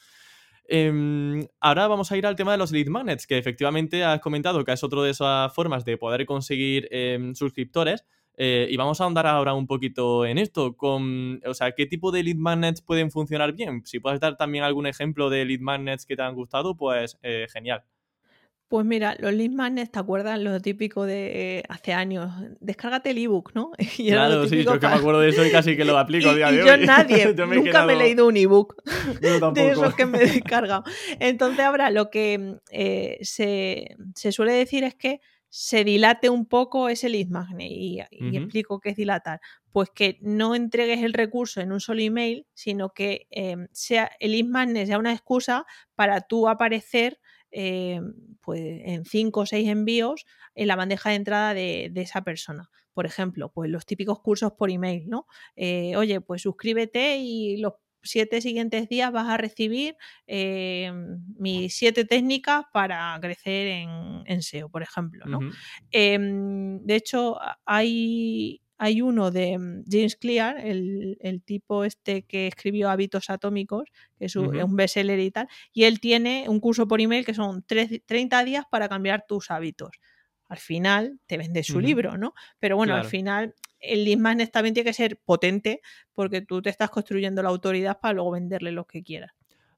Em, ahora vamos a ir al tema de los lead magnets, que efectivamente has comentado que es otro de esas formas de poder conseguir em, suscriptores. Eh, y vamos a ahondar ahora un poquito en esto, con, o sea, ¿qué tipo de lead magnets pueden funcionar bien? Si puedes dar también algún ejemplo de lead magnets que te han gustado, pues eh, genial. Pues mira, los lead magnets, ¿te acuerdas? Lo típico de hace años. Descárgate el ebook, ¿no? claro, sí, yo que me acuerdo de eso y casi que lo aplico a día de hoy. Yo nadie, nunca me he leído un ebook de esos que me he descargado. Entonces ahora lo que eh, se, suele decir es que se dilate un poco ese lead magnet y, explico qué es dilatar. Pues que no entregues el recurso en un solo email, sino que em, sea el lead magnet sea una excusa para tú aparecer eh, pues en cinco o seis envíos en la bandeja de entrada de, esa persona. Por ejemplo, pues los típicos cursos por email, ¿no? Eh, oye, pues suscríbete y los siete siguientes días vas a recibir eh, mis siete técnicas para crecer en, SEO, por ejemplo. ¿no? Em, de hecho, hay, hay uno de mm, James Clear, el, tipo este que escribió Hábitos Atómicos, que es un, bestseller y tal, y él tiene un curso por email que son 30 días para cambiar tus hábitos. Al final te vende su libro, ¿no? Pero bueno, al final el lead magnet también tiene que ser potente porque tú te estás construyendo la autoridad para luego venderle lo que quieras.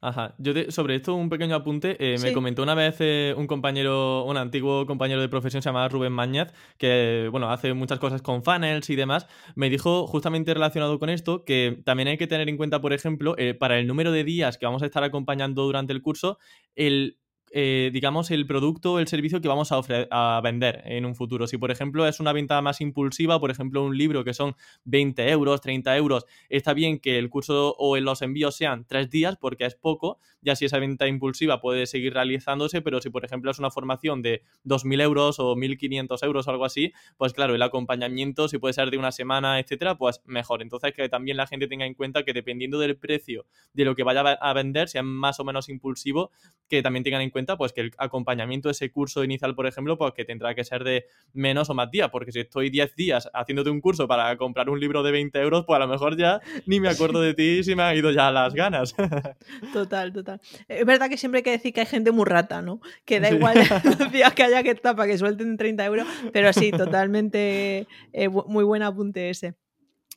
Ajá. Yo sobre esto un pequeño apunte. Eh, me comentó una vez eh, un compañero, un antiguo compañero de profesión se llama Rubén Mañaz, que bueno, hace muchas cosas con funnels y demás. Me dijo justamente relacionado con esto que también hay que tener en cuenta, por ejemplo, eh, para el número de días que vamos a estar acompañando durante el curso, el eh, digamos, el producto o el servicio que vamos a, a, vender en un futuro. Si, por ejemplo, es una venta más impulsiva, por ejemplo, un libro que son 20 euros, 30 euros, está bien que el curso o los envíos sean tres días porque es poco, ya si esa venta impulsiva puede seguir realizándose, pero si, por ejemplo, es una formación de 2.000 euros o 1.500 euros o algo así, pues claro, el acompañamiento, si puede ser de una semana, etcétera, pues mejor. Entonces, que también la gente tenga en cuenta que dependiendo del precio de lo que vaya a vender, sea más o menos impulsivo, que también tengan en cuenta pues que el acompañamiento de ese curso inicial, por ejemplo, pues que tendrá que ser de menos o más días, porque si estoy 10 días haciéndote un curso para comprar un libro de 20 euros, pues a lo mejor ya ni me acuerdo de ti si me han ido ya las ganas. Total, total. Es verdad que siempre hay que decir que hay gente muy rata, ¿no? Que da igual los días que haya que estar para que suelten 30 euros, pero sí, totalmente eh, muy buen apunte ese.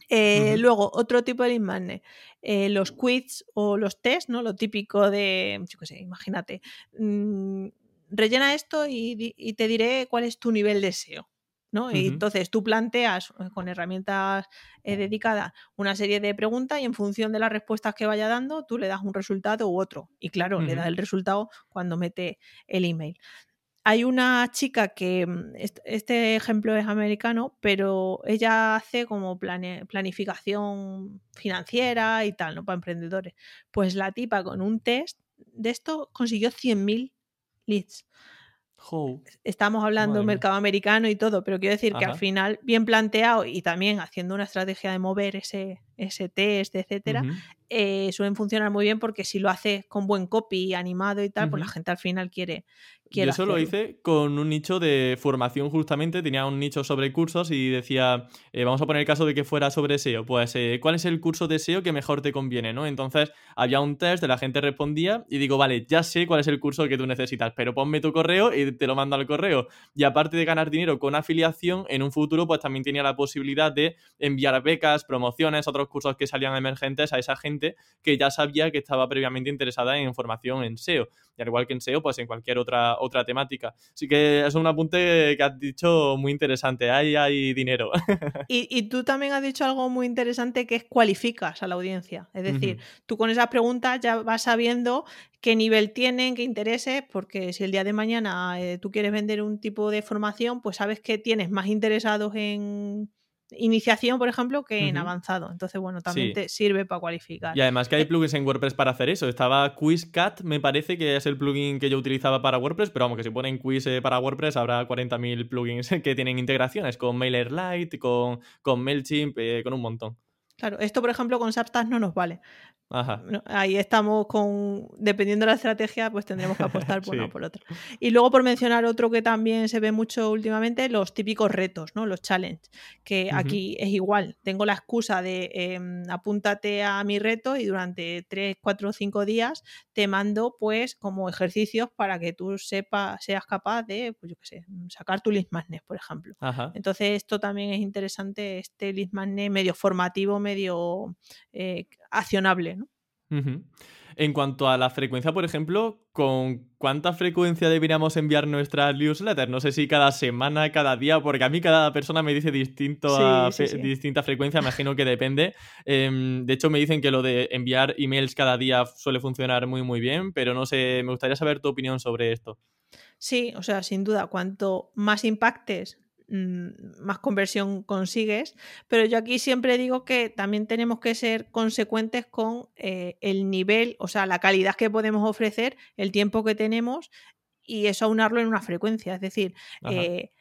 Eh, luego, otro tipo de lead eh, los quiz o los test, ¿no? Lo típico de, yo qué sé, imagínate, mm, rellena esto y, te diré cuál es tu nivel de SEO. ¿no? Y entonces tú planteas eh, con herramientas dedicadas una serie de preguntas y en función de las respuestas que vaya dando, tú le das un resultado u otro. Y claro, le das el resultado cuando mete el email. Hay una chica que, mm, este ejemplo es americano, pero ella hace como planificación financiera y tal, ¿no? Para emprendedores. Pues la tipa con un test de esto consiguió 100.000 leads. Estamos hablando mercado americano y todo, pero quiero decir que al final, bien planteado y también haciendo una estrategia de mover ese, ese test, etcétera, eh, suelen funcionar muy bien porque si lo haces con buen copy, animado y tal, pues la gente al final quiere. Quiere Yo eso lo hice con un nicho de formación, justamente. Tenía un nicho sobre cursos y decía, eh, vamos a poner el caso de que fuera sobre SEO. Pues, eh, ¿cuál es el curso de SEO que mejor te conviene? ¿no? Entonces, había un test, de la gente respondía y digo, vale, ya sé cuál es el curso que tú necesitas, pero ponme tu correo y te lo mando al correo. Y aparte de ganar dinero con afiliación, en un futuro, pues también tenía la posibilidad de enviar becas, promociones, otros cursos que salían emergentes a esa gente que ya sabía que estaba previamente interesada en formación en SEO. Y al igual que en SEO, pues en cualquier otra, otra temática. Así que es un apunte que has dicho muy interesante. Ahí hay dinero. y, tú también has dicho algo muy interesante que es cualificas a la audiencia. Es decir, tú con esas preguntas ya vas sabiendo qué nivel tienen, qué intereses, porque si el día de mañana eh, tú quieres vender un tipo de formación, pues sabes que tienes más interesados en iniciación, por ejemplo, que en avanzado. Entonces, bueno, también te sirve para cualificar. Y además que hay eh plugins en WordPress para hacer eso. Estaba QuizCat, me parece que es el plugin que yo utilizaba para WordPress, pero vamos, que si ponen quiz eh, para WordPress habrá 40.000 plugins que tienen integraciones con MailerLite, con, con MailChimp, eh, con un montón. Claro, esto por ejemplo con Substack no nos vale. Ahí estamos con, dependiendo de la estrategia, pues tendremos que apostar por uno o por otro. Y luego por mencionar otro que también se ve mucho últimamente, los típicos retos, ¿no? Los challenges, que aquí es igual. Tengo la excusa de em, apúntate a mi reto y durante 3, 4 o 5 días te mando pues como ejercicios para que tú sepas, seas capaz de, pues yo qué sé, sacar tu list magnet, por ejemplo. Entonces esto también es interesante, este list magnet medio formativo, medio eh, accionable. ¿no? En cuanto a la frecuencia, por ejemplo, ¿con cuánta frecuencia deberíamos enviar nuestras newsletters? No sé si cada semana, cada día, porque a mí cada persona me dice distinto distinta frecuencia, imagino que depende. Em, de hecho, me dicen que lo de enviar emails cada día suele funcionar muy, muy bien, pero no sé, me gustaría saber tu opinión sobre esto. Sí, o sea, sin duda, cuanto más impactes, más conversión consigues. Pero yo aquí siempre digo que también tenemos que ser consecuentes con eh, el nivel, o sea, la calidad que podemos ofrecer, el tiempo que tenemos y eso aunarlo en una frecuencia. Es decir, eh,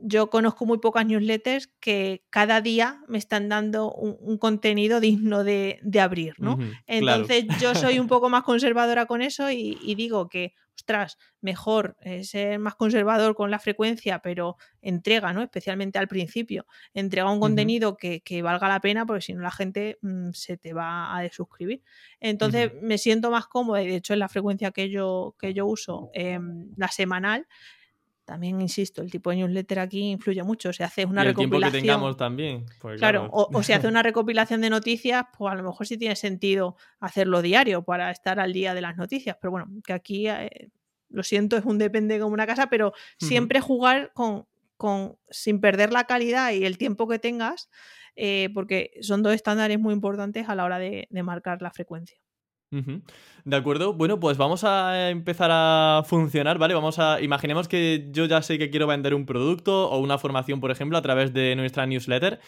yo conozco muy pocas newsletters que cada día me están dando un, contenido digno de, abrir, ¿no? Entonces yo soy un poco más conservadora con eso y, digo que, ostras, mejor eh, ser más conservador con la frecuencia, pero entrega, ¿no? Especialmente al principio, entrega un contenido que, valga la pena, porque si no la gente mm, se te va a desuscribir. Entonces me siento más cómoda y de hecho es la frecuencia que yo, que yo uso, em, la semanal, también insisto, el tipo de newsletter aquí influye mucho. Se hace una recopilación. que tengamos también. Pues claro, O, se hace una recopilación de noticias, pues a lo mejor sí tiene sentido hacerlo diario para estar al día de las noticias. Pero bueno, que aquí, eh, lo siento, es un depende como una casa, pero siempre jugar con, con, sin perder la calidad y el tiempo que tengas, eh, porque son dos estándares muy importantes a la hora de marcar la frecuencia. De acuerdo, bueno, pues vamos a empezar a funcionar, ¿vale? Vamos a. Imaginemos que yo ya sé que quiero vender un producto o una formación, por ejemplo, a través de nuestra newsletter.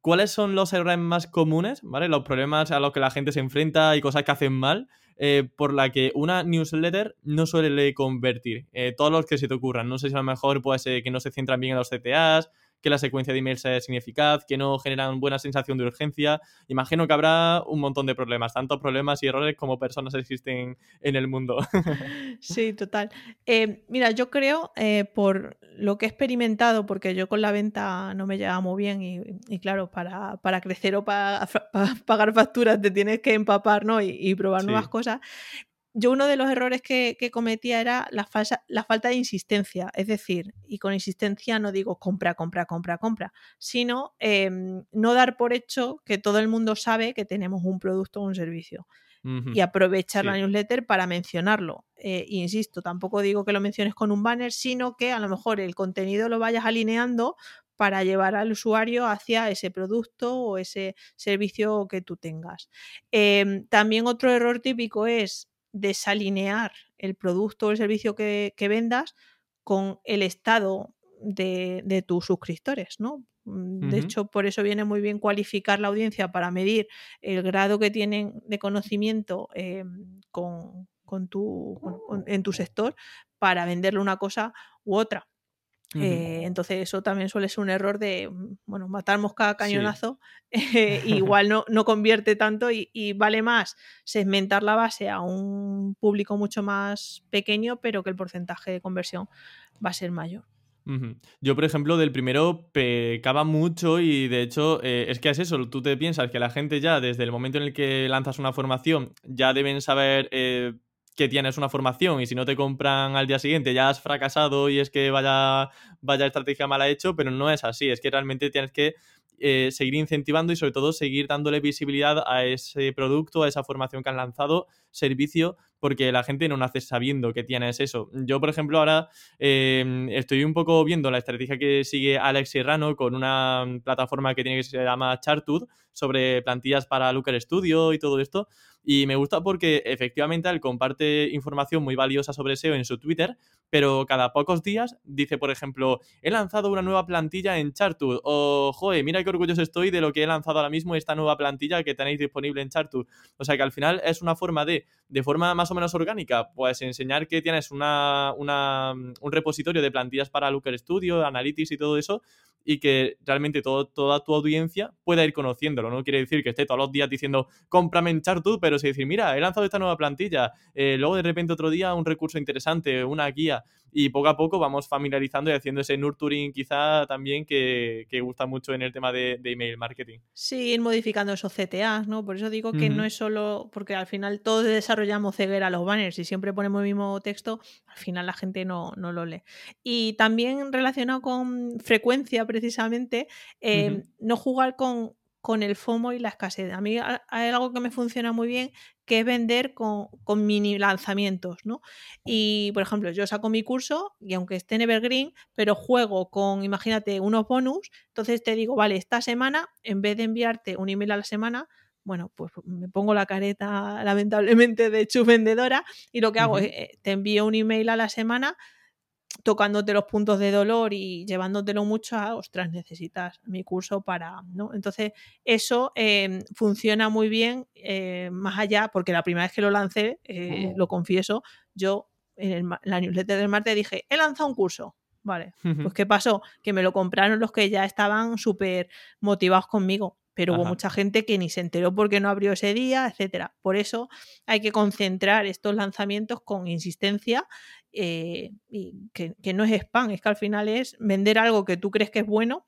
¿Cuáles son los errores más comunes, ¿vale? Los problemas a los que la gente se enfrenta y cosas que hacen mal, eh, por la que una newsletter no suele convertir. Eh, todos los que se te ocurran. No sé si a lo mejor puede ser que no se centran bien en los CTAs, que la secuencia de emails es ineficaz, que no generan buena sensación de urgencia. Imagino que habrá un montón de problemas, tanto problemas y errores como personas existen en el mundo. Sí, total. Eh, mira, yo creo, eh, por lo que he experimentado, porque yo con la venta no me llevaba muy bien y, claro, para, crecer o para, pagar facturas te tienes que empapar ¿no? y, probar nuevas cosas yo uno de los errores que, cometía era la, la, falta de insistencia. Es decir, y con insistencia no digo compra, compra, compra, compra, sino em, no dar por hecho que todo el mundo sabe que tenemos un producto o un servicio. Y aprovechar la newsletter para mencionarlo. Eh, insisto, tampoco digo que lo menciones con un banner, sino que a lo mejor el contenido lo vayas alineando para llevar al usuario hacia ese producto o ese servicio que tú tengas. Em, también otro error típico es desalinear el producto o el servicio que, vendas con el estado de, tus suscriptores, ¿no? Mm, de hecho, por eso viene muy bien cualificar la audiencia para medir el grado que tienen de conocimiento em, con, tu, en tu sector para venderle una cosa u otra. Eh, entonces eso también suele ser un error de, mm, bueno, matar mosca a cañonazo, igual no, no, convierte tanto y, vale más segmentar la base a un público mucho más pequeño, pero que el porcentaje de conversión va a ser mayor. Yo, por ejemplo, del primero pecaba mucho y de hecho eh, es que es eso, tú te piensas que la gente ya desde el momento en el que lanzas una formación ya deben saber eh, que tienes una formación y si no te compran al día siguiente ya has fracasado y es que vaya, vaya estrategia mala hecho, pero no es así, es que realmente tienes que eh, seguir incentivando y sobre todo seguir dándole visibilidad a ese producto, a esa formación que han lanzado, servicio, porque la gente no nace sabiendo que tienes eso. Yo, por ejemplo, ahora em, estoy un poco viendo la estrategia que sigue Alex Serrano con una plataforma que tiene que se llama Chartud sobre plantillas para Looker Studio y todo esto. Y me gusta porque efectivamente él comparte información muy valiosa sobre SEO en su Twitter, pero cada pocos días dice, por ejemplo, he lanzado una nueva plantilla en Chartud o, joder, mira qué orgulloso estoy de lo que he lanzado ahora mismo, esta nueva plantilla que tenéis disponible en Chartud. O sea que al final es una forma de, de forma más o menos orgánica, pues enseñar que tienes una, un repositorio de plantillas para Looker Studio, Analytics y todo eso, y que realmente toda tu audiencia pueda ir conociéndolo. No quiere decir que esté todos los días diciendo cómprame en Chartud, pero sí decir, mira, he lanzado esta nueva plantilla, eh, luego de repente otro día un recurso interesante, una guía, y poco a poco vamos familiarizando y haciendo ese nurturing quizá también que, gusta mucho en el tema de, email marketing. Sí, ir modificando esos CTAs, ¿no? Por eso digo que no es solo, porque al final todos desarrollamos ceguera a los banners y siempre ponemos el mismo texto, al final la gente no, no lo lee. Y también relacionado con frecuencia precisamente, eh, no jugar con con el FOMO y la escasez. A mí hay algo que me funciona muy bien, que es vender con, mini lanzamientos, ¿no? Y, por ejemplo, yo saco mi curso y aunque esté en Evergreen, pero juego con, imagínate, unos bonus, entonces te digo, vale, esta semana, en vez de enviarte un email a la semana, bueno, pues me pongo la careta lamentablemente de vendedora y lo que hago es, eh, te envío un email a la semana tocándote los puntos de dolor y llevándotelo mucho a, ostras, necesitas mi curso para, ¿no? Entonces, eso em, funciona muy bien, eh, más allá, porque la primera vez que lo lancé, eh, lo confieso, yo en la newsletter del martes dije, he lanzado un curso, Vale, pues ¿qué pasó? Que me lo compraron los que ya estaban súper motivados conmigo pero hubo mucha gente que ni se enteró porque no abrió ese día, etcétera. Por eso hay que concentrar estos lanzamientos con insistencia eh, y que, no es spam, es que al final es vender algo que tú crees que es bueno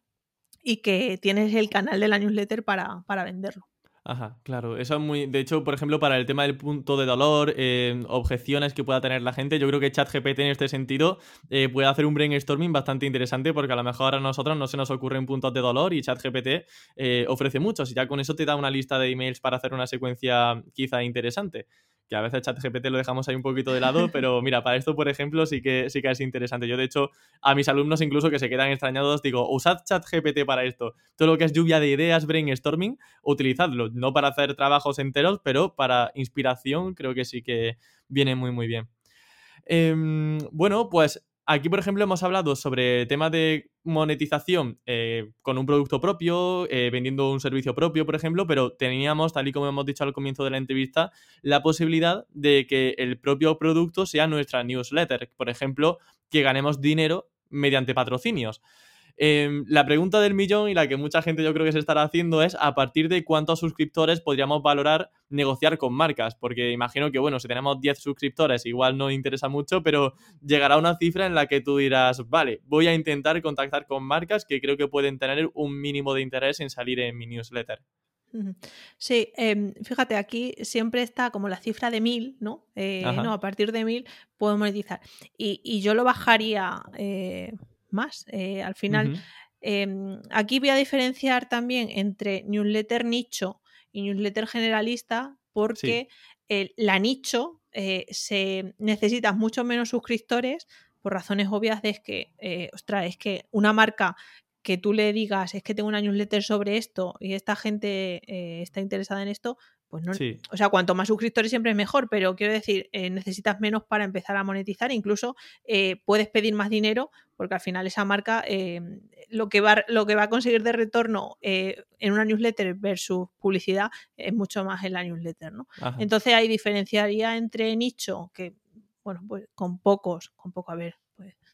y que tienes el canal de la newsletter para, para venderlo. Ajá, claro. Eso es muy. De hecho, por ejemplo, para el tema del punto de dolor, eh, objeciones que pueda tener la gente, yo creo que ChatGPT en este sentido eh, puede hacer un brainstorming bastante interesante porque a lo mejor a nosotros no se nos ocurren puntos de dolor y ChatGPT eh, ofrece muchos y ya con eso te da una lista de emails para hacer una secuencia quizá interesante que a veces ChatGPT lo dejamos ahí un poquito de lado, pero mira, para esto, por ejemplo, sí que, sí que es interesante. Yo, de hecho, a mis alumnos incluso que se quedan extrañados, digo, usad ChatGPT para esto. Todo lo que es lluvia de ideas, brainstorming, utilizadlo. No para hacer trabajos enteros, pero para inspiración creo que sí que viene muy, muy bien. Em, bueno, pues Aquí, por ejemplo, hemos hablado sobre temas de monetización eh, con un producto propio, eh, vendiendo un servicio propio, por ejemplo, pero teníamos, tal y como hemos dicho al comienzo de la entrevista, la posibilidad de que el propio producto sea nuestra newsletter. Por ejemplo, que ganemos dinero mediante patrocinios. Em, la pregunta del millón y la que mucha gente yo creo que se estará haciendo es a partir de cuántos suscriptores podríamos valorar negociar con marcas, porque imagino que, bueno, si tenemos 10 suscriptores igual no interesa mucho, pero llegará una cifra en la que tú dirás, vale, voy a intentar contactar con marcas que creo que pueden tener un mínimo de interés en salir en mi newsletter. Sí, em, fíjate, aquí siempre está como la cifra de mil, ¿no? Eh, no, a partir de mil puedo monetizar. Y, yo lo bajaría eh, más. Eh, al final, em, aquí voy a diferenciar también entre newsletter nicho y newsletter generalista porque la nicho eh, se necesita mucho menos suscriptores por razones obvias de que, eh, ostras, es que una marca que tú le digas es que tengo una newsletter sobre esto y esta gente está interesada en esto, pues no, o sea, cuanto más suscriptores siempre es mejor, pero quiero decir, eh, necesitas menos para empezar a monetizar, incluso eh, puedes pedir más dinero, porque al final esa marca em, lo, que va, lo que va a conseguir de retorno eh, en una newsletter versus publicidad es mucho más en la newsletter, ¿no? Entonces ahí diferenciaría entre nicho, que bueno, pues con pocos, con poco, a ver,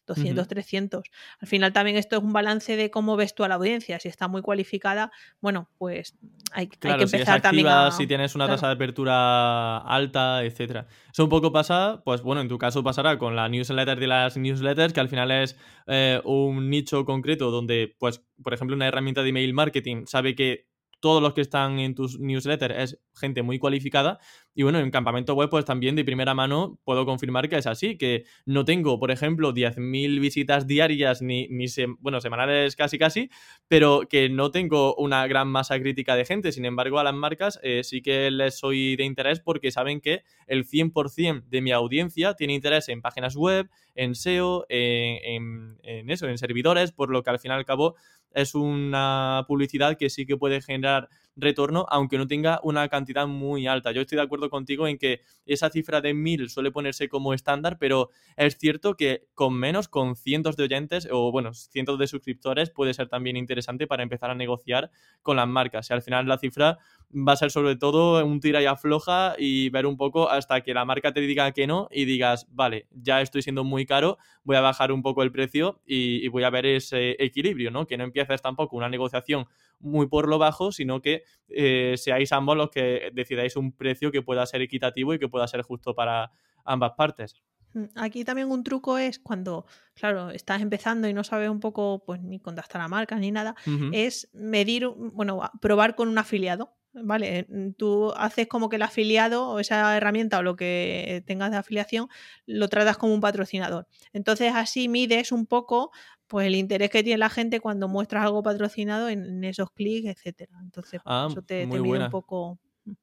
200, 300. Al final también esto es un balance de cómo ves tú a la audiencia. Si está muy cualificada, bueno, pues hay, que empezar si también a... Si tienes una tasa de apertura alta, etcétera. Eso un poco pasa, pues bueno, en tu caso pasará con la newsletter de las newsletters, que al final es eh, un nicho concreto donde, pues, por ejemplo, una herramienta de email marketing sabe que todos los que están en tus newsletters es gente muy cualificada. Y bueno, en campamento web, pues también de primera mano puedo confirmar que es así, que no tengo, por ejemplo, 10.000 visitas diarias ni, ni bueno, semanales casi casi, pero que no tengo una gran masa crítica de gente. Sin embargo, a las marcas eh, sí que les soy de interés porque saben que el 100% de mi audiencia tiene interés en páginas web, en SEO, en, en eso, en servidores, por lo que al fin y al cabo es una publicidad que sí que puede generar retorno, aunque no tenga una cantidad muy alta. Yo estoy de acuerdo contigo en que esa cifra de mil suele ponerse como estándar, pero es cierto que con menos, con cientos de oyentes o, bueno, cientos de suscriptores, puede ser también interesante para empezar a negociar con las marcas. Y al final la cifra va a ser sobre todo un tira y afloja y ver un poco hasta que la marca te diga que no y digas, vale, ya estoy siendo muy caro, voy a bajar un poco el precio y, voy a ver ese equilibrio, ¿no? Que no empieces tampoco una negociación muy por lo bajo, sino que eh, seáis ambos los que decidáis un precio que pueda ser equitativo y que pueda ser justo para ambas partes. Mm, aquí también un truco es cuando, claro, estás empezando y no sabes un poco, pues ni contactar a marcas ni nada, es medir, bueno, probar con un afiliado. ¿Vale? Mm, tú haces como que el afiliado o esa herramienta o lo que tengas de afiliación lo tratas como un patrocinador. Entonces así mides un poco pues el interés que tiene la gente cuando muestras algo patrocinado en, esos clics, etcétera. Entonces, pues, ah, eso te, te mide un poco. Mm.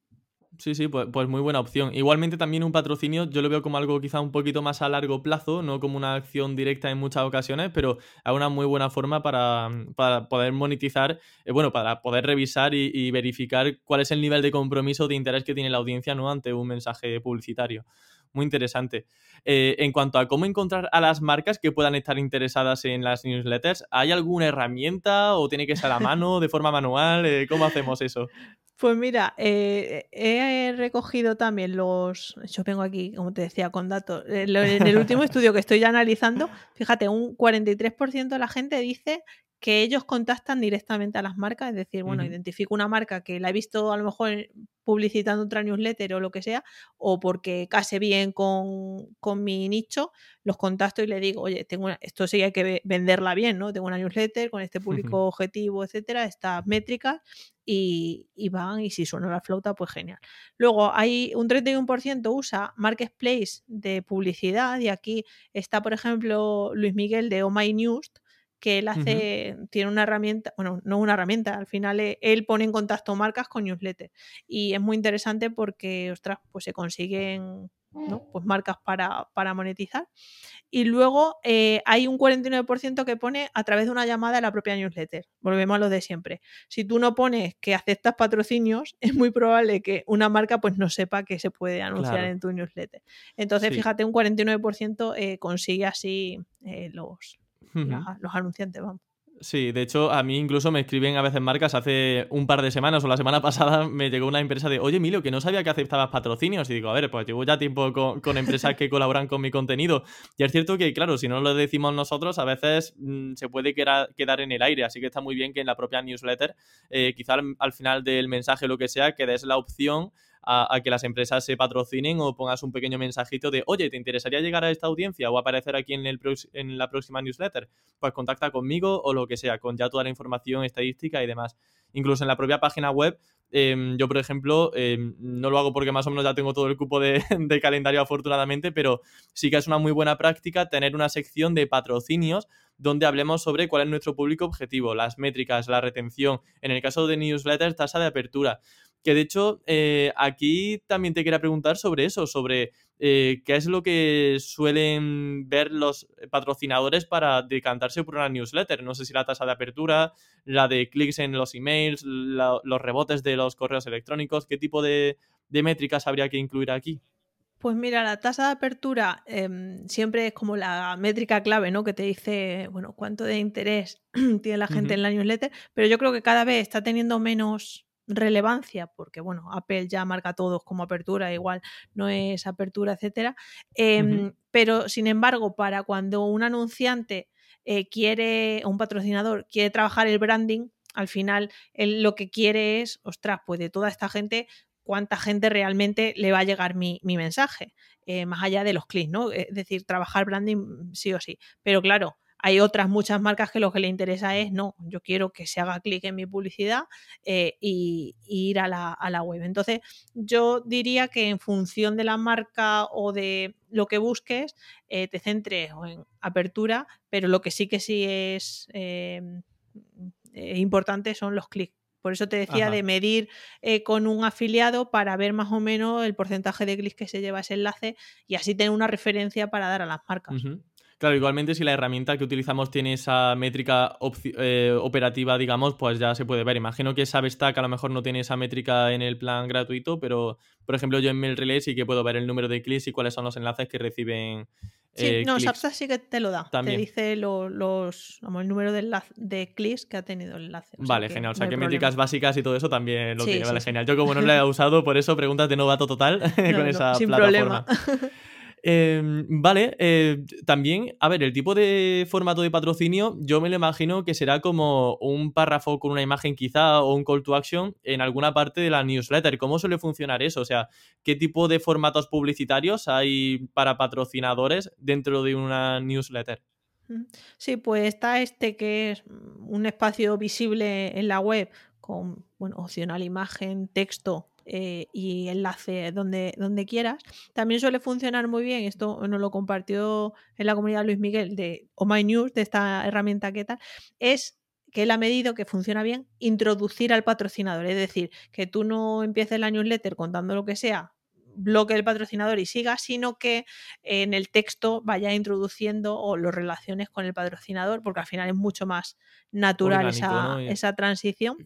Sí, sí, pues, pues, muy buena opción. Igualmente también un patrocinio yo lo veo como algo quizá un poquito más a largo plazo, no como una acción directa en muchas ocasiones, pero es una muy buena forma para, poder monetizar, eh, bueno, para poder revisar y, y, verificar cuál es el nivel de compromiso de interés que tiene la audiencia ¿no? ante un mensaje publicitario muy interesante. Eh, en cuanto a cómo encontrar a las marcas que puedan estar interesadas en las newsletters, ¿hay alguna herramienta o tiene que ser a mano, de forma manual? Eh, ¿Cómo hacemos eso? Pues mira, eh, he recogido también los. Yo vengo aquí, como te decía, con datos. En el último estudio que estoy ya analizando, fíjate, un 43% de la gente dice que ellos contactan directamente a las marcas, es decir, bueno, identifico una marca que la he visto a lo mejor publicitando otra newsletter o lo que sea, o porque case bien con, mi nicho, los contacto y le digo, oye, tengo esto sí hay que venderla bien, ¿no? Tengo una newsletter con este público objetivo, etcétera, estas métricas, y, y, van, y si suena la flauta, pues genial. Luego, hay un 31% usa Marketplace de publicidad, y aquí está, por ejemplo, Luis Miguel de Oh My News, que él hace, tiene una herramienta, bueno, no una herramienta, al final e, él pone en contacto marcas con newsletter y es muy interesante porque, ostras, pues se consiguen ¿no? pues marcas para, para monetizar. Y luego eh, hay un 49% que pone a través de una llamada a la propia newsletter. Volvemos a lo de siempre. Si tú no pones que aceptas patrocinios, es muy probable que una marca pues no sepa que se puede anunciar en tu newsletter. Entonces, fíjate, un 49% eh, consigue así eh, los, los anunciantes, vamos. Sí, de hecho, a mí incluso me escriben a veces marcas hace un par de semanas o la semana pasada me llegó una empresa de, oye, Emilio, que no sabía que aceptabas patrocinios. Y digo, a ver, pues llevo ya tiempo con, empresas que colaboran con mi contenido. Y es cierto que, claro, si no lo decimos nosotros, a veces mm, se puede quedar, en el aire. Así que está muy bien que en la propia newsletter, eh, quizá al, final del mensaje, lo que sea, que des la opción a, que las empresas se patrocinen o pongas un pequeño mensajito de, oye, ¿te interesaría llegar a esta audiencia o aparecer aquí en, el en la próxima newsletter? Pues contacta conmigo o lo que sea, con ya toda la información estadística y demás. Incluso en la propia página web, em, yo, por ejemplo, em, no lo hago porque más o menos ya tengo todo el cupo de, de, calendario afortunadamente, pero sí que es una muy buena práctica tener una sección de patrocinios donde hablemos sobre cuál es nuestro público objetivo, las métricas, la retención, en el caso de newsletters, tasa de apertura Que de hecho, eh, aquí también te quería preguntar sobre eso, sobre eh, qué es lo que suelen ver los patrocinadores para decantarse por una newsletter. No sé si la tasa de apertura, la de clics en los emails, los rebotes de los correos electrónicos, qué tipo de, métricas habría que incluir aquí. Pues mira, la tasa de apertura em, siempre es como la métrica clave, ¿no? Que te dice, bueno, cuánto de interés tiene la gente en la newsletter, pero yo creo que cada vez está teniendo menos relevancia, porque bueno, Apple ya marca todos como apertura, igual no es apertura, etcétera. Em, pero sin embargo, para cuando un anunciante eh, quiere, un patrocinador quiere trabajar el branding, al final él lo que quiere es, ostras, pues de toda esta gente, cuánta gente realmente le va a llegar mi, mensaje, eh, más allá de los clics, ¿no? Es decir, trabajar branding sí o sí. Pero claro, hay otras muchas marcas que lo que le interesa es, no, yo quiero que se haga clic en mi publicidad eh, y, ir a la, web. Entonces, yo diría que en función de la marca o de lo que busques, eh, te centres en apertura, pero lo que sí que sí es eh, importante son los clics. Por eso te decía de medir con un afiliado para ver más o menos el porcentaje de clics que se lleva ese enlace y así tener una referencia para dar a las marcas. Claro, igualmente si la herramienta que utilizamos tiene esa métrica eh, operativa, digamos, pues ya se puede ver. Imagino que Substack a lo mejor no tiene esa métrica en el plan gratuito, pero por ejemplo yo en MailRelay sí que puedo ver el número de clics y cuáles son los enlaces que reciben. Sí, eh, no, Substack sí que te lo da. Te dice los, el número de, de, clics que ha tenido el enlace. vale, genial. O sea, que métricas básicas y todo eso también lo tiene. Vale, genial. Yo como no lo he usado, por eso preguntas de novato total con esa sin plataforma. Problema. Em, vale, eh, también, a ver, el tipo de formato de patrocinio, yo me lo imagino que será como un párrafo con una imagen quizá o un call to action en alguna parte de la newsletter. ¿Cómo suele funcionar eso? O sea, ¿qué tipo de formatos publicitarios hay para patrocinadores dentro de una newsletter? Sí, pues está este que es un espacio visible en la web con, bueno, opcional imagen, texto eh, y enlace donde, donde quieras. También suele funcionar muy bien, esto nos lo compartió en la comunidad Luis Miguel de Oh My News, de esta herramienta que tal, es que él ha medido que funciona bien introducir al patrocinador, es decir, que tú no empieces la newsletter contando lo que sea bloque del patrocinador y siga, sino que en el texto vaya introduciendo o lo relaciones con el patrocinador, porque al final es mucho más natural esa, transición.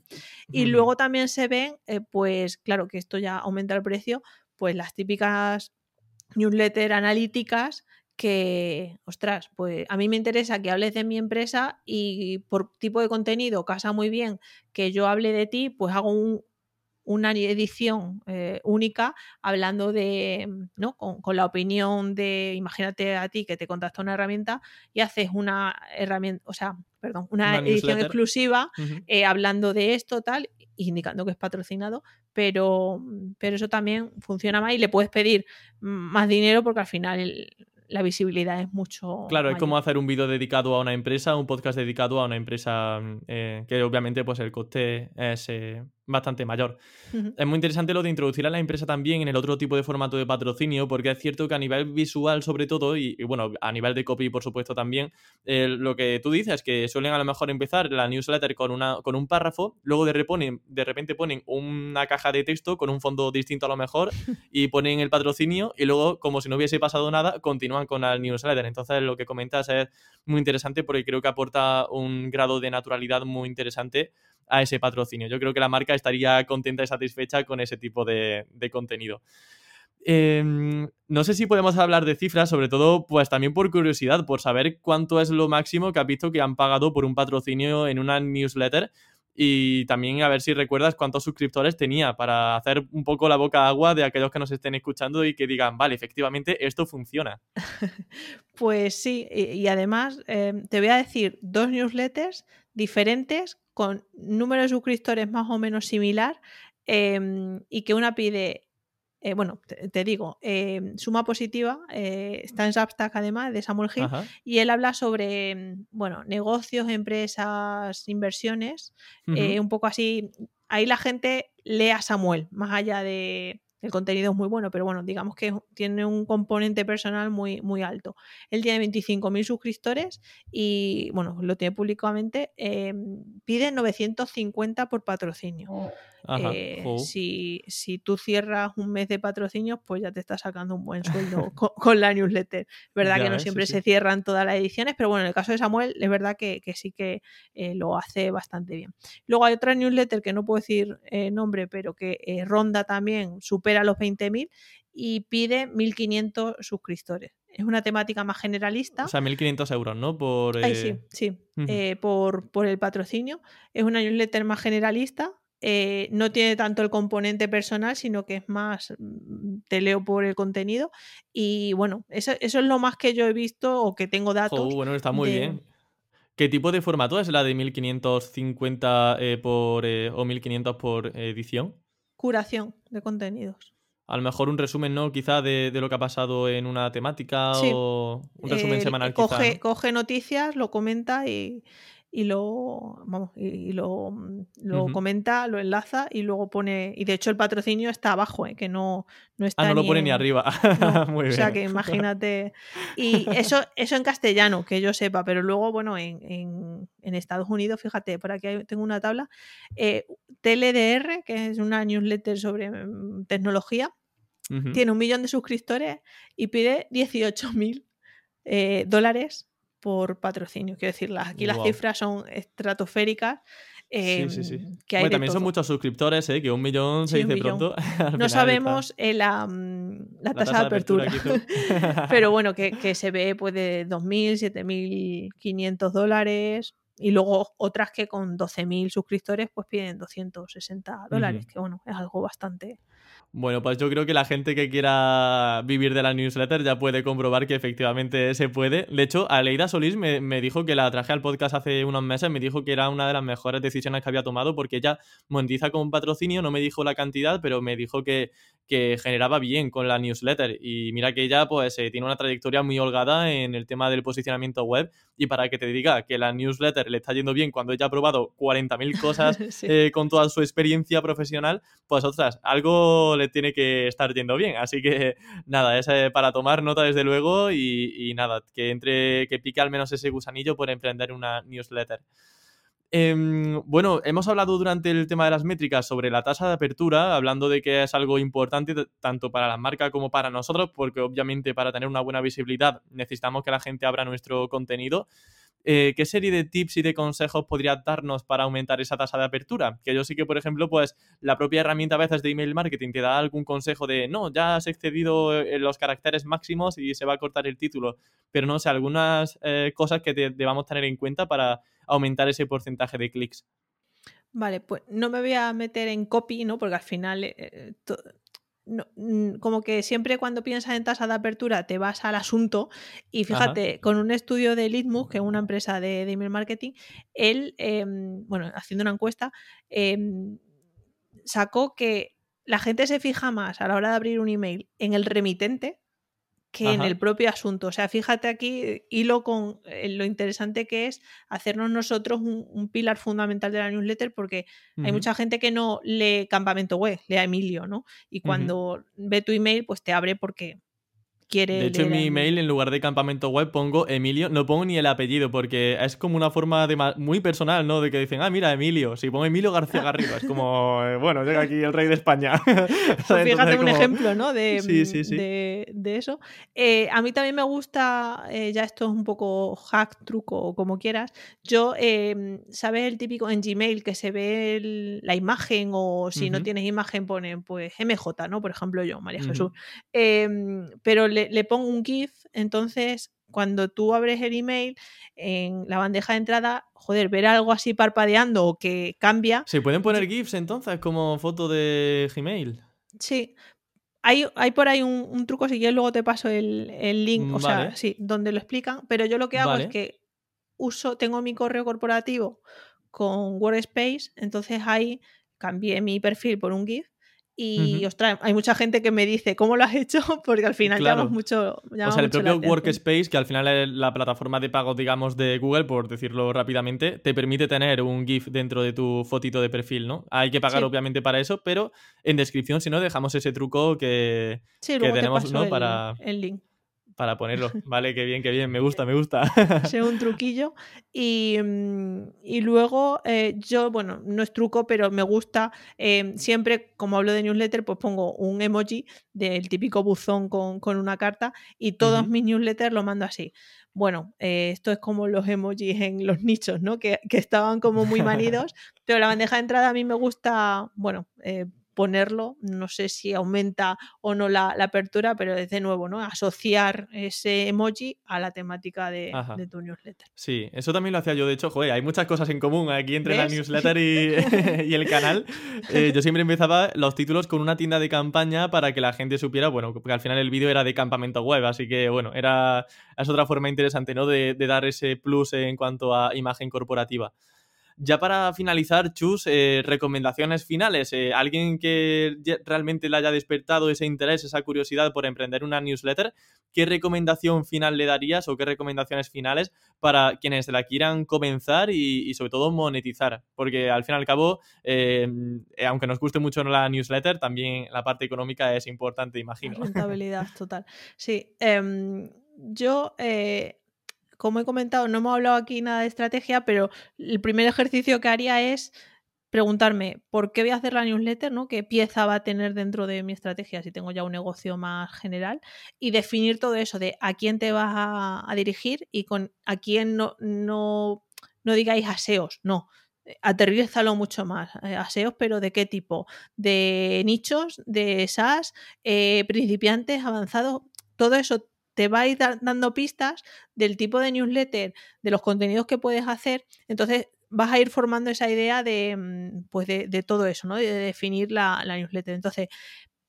Y luego también se ven, eh, pues claro que esto ya aumenta el precio, pues las típicas newsletter analíticas que, ostras, pues a mí me interesa que hables de mi empresa y por tipo de contenido casa muy bien que yo hable de ti, pues hago un, una edición eh, única hablando de, ¿no? Con, la opinión de, imagínate a ti que te contacta una herramienta y haces una herramienta, o sea, perdón, una, edición exclusiva eh, hablando de esto, tal, indicando que es patrocinado, pero, pero eso también funciona más y le puedes pedir más dinero porque al final la visibilidad es mucho. Claro, es como hacer un vídeo dedicado a una empresa, un podcast dedicado a una empresa, eh, que obviamente pues el coste es bastante mayor. Es muy interesante lo de introducir a la empresa también en el otro tipo de formato de patrocinio, porque es cierto que a nivel visual sobre todo, y, bueno, a nivel de copy por supuesto también, eh, lo que tú dices, es que suelen a lo mejor empezar la newsletter con, una, con un párrafo, luego de, de repente ponen una caja de texto con un fondo distinto a lo mejor y ponen el patrocinio y luego, como si no hubiese pasado nada, continúan con el newsletter. Entonces lo que comentas es muy interesante porque creo que aporta un grado de naturalidad muy interesante a ese patrocinio. Yo creo que la marca estaría contenta y satisfecha con ese tipo de, contenido. Em, no sé si podemos hablar de cifras, sobre todo, pues también por curiosidad, por saber cuánto es lo máximo que has visto que han pagado por un patrocinio en una newsletter y también a ver si recuerdas cuántos suscriptores tenía para hacer un poco la boca agua de aquellos que nos estén escuchando y que digan, vale, efectivamente esto funciona. pues sí, y, además em, te voy a decir dos newsletters diferentes con número de suscriptores más o menos similar em, y que una pide, eh, bueno, te, digo, em, suma positiva, eh, está en Substack además de Samuel Hill y él habla sobre, em, bueno, negocios, empresas, inversiones, eh, un poco así, ahí la gente lee a Samuel, más allá de, el contenido es muy bueno, pero bueno, digamos que tiene un componente personal muy, muy alto. Él tiene 25.000 suscriptores y, bueno, lo tiene públicamente, em, pide 950 por patrocinio. Oh. Eh, si, si, tú cierras un mes de patrocinios, pues ya te estás sacando un buen sueldo con, la newsletter. Es verdad que no siempre se cierran todas las ediciones, pero bueno, en el caso de Samuel, es verdad que, sí que eh, lo hace bastante bien. Luego hay otra newsletter que no puedo decir eh, nombre, pero que ronda también, supera los 20.000 y pide 1.500 suscriptores. Es una temática más generalista. O sea, 1.500 euros, ¿no? Por, sí, sí. por, por el patrocinio. Es una newsletter más generalista eh, no tiene tanto el componente personal, sino que es más, mm, te leo por el contenido. Y bueno, eso, es lo más que yo he visto o que tengo datos. bueno, está muy bien. ¿Qué tipo de formato es la de 1550 eh, por, eh, o 1500 por edición? Curación de contenidos. A lo mejor un resumen, ¿no? Quizá de, lo que ha pasado en una temática o un resumen semanal. Coge, coge noticias, lo comenta y, y lo, vamos, y, lo, mm, lo comenta, lo enlaza y luego pone, y de hecho el patrocinio está abajo, ¿eh? que no, no está... Ah, no lo pone ni arriba. Muy bien. O sea que imagínate. Y eso, eso en castellano, que yo sepa, pero luego, bueno, en, en, Estados Unidos, fíjate, por aquí tengo una tabla, eh, TLDR, que es una newsletter sobre mm, tecnología, tiene un millón de suscriptores y pide 18 mil eh, dólares por patrocinio. Quiero decir, aquí las cifras son estratosféricas. sí, sí, sí. Em, que también son muchos suscriptores, ¿eh? que un millón se dice pronto. no sabemos la, la, tasa, de apertura, pero bueno, que, se ve pues de 2.000, 7.500 dólares y luego otras que con 12.000 suscriptores pues piden 260 dólares, que bueno, es algo bastante, bueno, pues yo creo que la gente que quiera vivir de la newsletter ya puede comprobar que efectivamente se puede. De hecho, Aleida Solís me, me, dijo que la traje al podcast hace unos meses, me dijo que era una de las mejores decisiones que había tomado porque ella monetiza con patrocinio, no me dijo la cantidad, pero me dijo que, que generaba bien con la newsletter. Y mira que ella pues eh, tiene una trayectoria muy holgada en el tema del posicionamiento web y para que te diga que la newsletter le está yendo bien cuando ella ha probado 40.000 cosas eh, con toda su experiencia profesional, pues otras, algo tiene que estar yendo bien. Así que nada, es eh, para tomar nota desde luego y, nada, que entre, que pique al menos ese gusanillo por emprender una newsletter. Em, bueno, hemos hablado durante el tema de las métricas sobre la tasa de apertura, hablando de que es algo importante tanto para la marca como para nosotros, porque obviamente para tener una buena visibilidad necesitamos que la gente abra nuestro contenido. Eh, ¿qué serie de tips y de consejos podría darnos para aumentar esa tasa de apertura? Que yo sí que, por ejemplo, pues la propia herramienta a veces de email marketing te da algún consejo de, no, ya has excedido eh, los caracteres máximos y se va a cortar el título, pero no sé, algunas eh, cosas que debamos tener en cuenta para aumentar ese porcentaje de clics. Vale, pues no me voy a meter en copy, ¿no? Porque al final como que siempre cuando piensas en tasa de apertura te vas al asunto y fíjate, con un estudio de Litmus, que es una empresa de, email marketing, él, em, bueno, haciendo una encuesta, em, sacó que la gente se fija más a la hora de abrir un email en el remitente que en el propio asunto. O sea, fíjate aquí, hilo con eh, lo interesante que es hacernos nosotros un, pilar fundamental de la newsletter, porque hay mucha gente que no lee campamento web, lee a Emilio, ¿no? Y cuando ve tu email, pues te abre porque de hecho, en mi email, en lugar de campamento web, pongo Emilio, no pongo ni el apellido, porque es como una forma de muy personal, ¿no? De que dicen, ah, mira, Emilio. Si pongo Emilio García Garrido, es como, eh, bueno, llega aquí el rey de España. Pues fíjate un ejemplo, ¿no? De, de, eso. Eh, a mí también me gusta, eh, ya esto es un poco hack, truco o como quieras. Yo, em, ¿sabes el típico en Gmail que se ve la imagen o si no tienes imagen ponen pues MJ, ¿no? Por ejemplo, yo, María Jesús. Em, pero le le, pongo un GIF, entonces cuando tú abres el email en la bandeja de entrada, joder, ver algo así parpadeando o que cambia. ¿Se pueden poner GIFs entonces como foto de Gmail? Sí. Hay, hay por ahí un, truco, si quieres luego te paso el, link, o sea, sí, donde lo explican, pero yo lo que hago es que uso, tengo mi correo corporativo con WordSpace, entonces ahí cambié mi perfil por un GIF y ostras, hay mucha gente que me dice, ¿cómo lo has hecho? Porque al final claro. mucho. o sea, el propio Workspace, que al final es la plataforma de pago, digamos, de Google, por decirlo rápidamente, te permite tener un GIF dentro de tu fotito de perfil, ¿no? Hay que pagar, obviamente, para eso, pero en descripción, si no, dejamos ese truco que, sí, que tenemos, ¿no? para. El link para ponerlo. Vale, qué bien, qué bien, me gusta, me gusta. Sé un truquillo. Y, mm, y luego eh, yo, bueno, no es truco, pero me gusta, eh, siempre como hablo de newsletter, pues pongo un emoji del típico buzón con, con una carta y todos mis newsletters lo mando así. Bueno, eh, esto es como los emojis en los nichos, ¿no? Que, que estaban como muy manidos, pero la bandeja de entrada a mí me gusta, bueno, eh, ponerlo, no sé si aumenta o no la, apertura, pero de nuevo, ¿no? Asociar ese emoji a la temática de, tu newsletter. Sí, eso también lo hacía yo, de hecho, joder, hay muchas cosas en común aquí entre la newsletter y, el canal. Eh, yo siempre empezaba los títulos con una tienda de campaña para que la gente supiera, bueno, porque al final el vídeo era de campamento web, así que bueno, era, es otra forma interesante, ¿no? De, de dar ese plus en cuanto a imagen corporativa. Ya para finalizar, Chus, eh, recomendaciones finales. Eh, alguien que realmente le haya despertado ese interés, esa curiosidad por emprender una newsletter, ¿qué recomendación final le darías o qué recomendaciones finales para quienes la quieran comenzar y, sobre todo monetizar? Porque al fin y al cabo, eh, aunque nos guste mucho la newsletter, también la parte económica es importante, imagino. rentabilidad total. Sí. Em, yo como he comentado, no hemos hablado aquí nada de estrategia, pero el primer ejercicio que haría es preguntarme por qué voy a hacer la newsletter, ¿no? ¿Qué pieza va a tener dentro de mi estrategia si tengo ya un negocio más general? Y definir todo eso de a quién te vas a, dirigir y con a quién no, no, no digáis aseos, no. Aterrízalo mucho más. Eh, aseos, pero ¿de qué tipo? ¿De nichos? ¿De SaaS? Eh, ¿Principiantes? ¿Avanzados? Todo eso te va a ir dando pistas del tipo de newsletter, de los contenidos que puedes hacer. Entonces vas a ir formando esa idea de, mm, pues de, todo eso, ¿no? De definir la, la, newsletter. Entonces,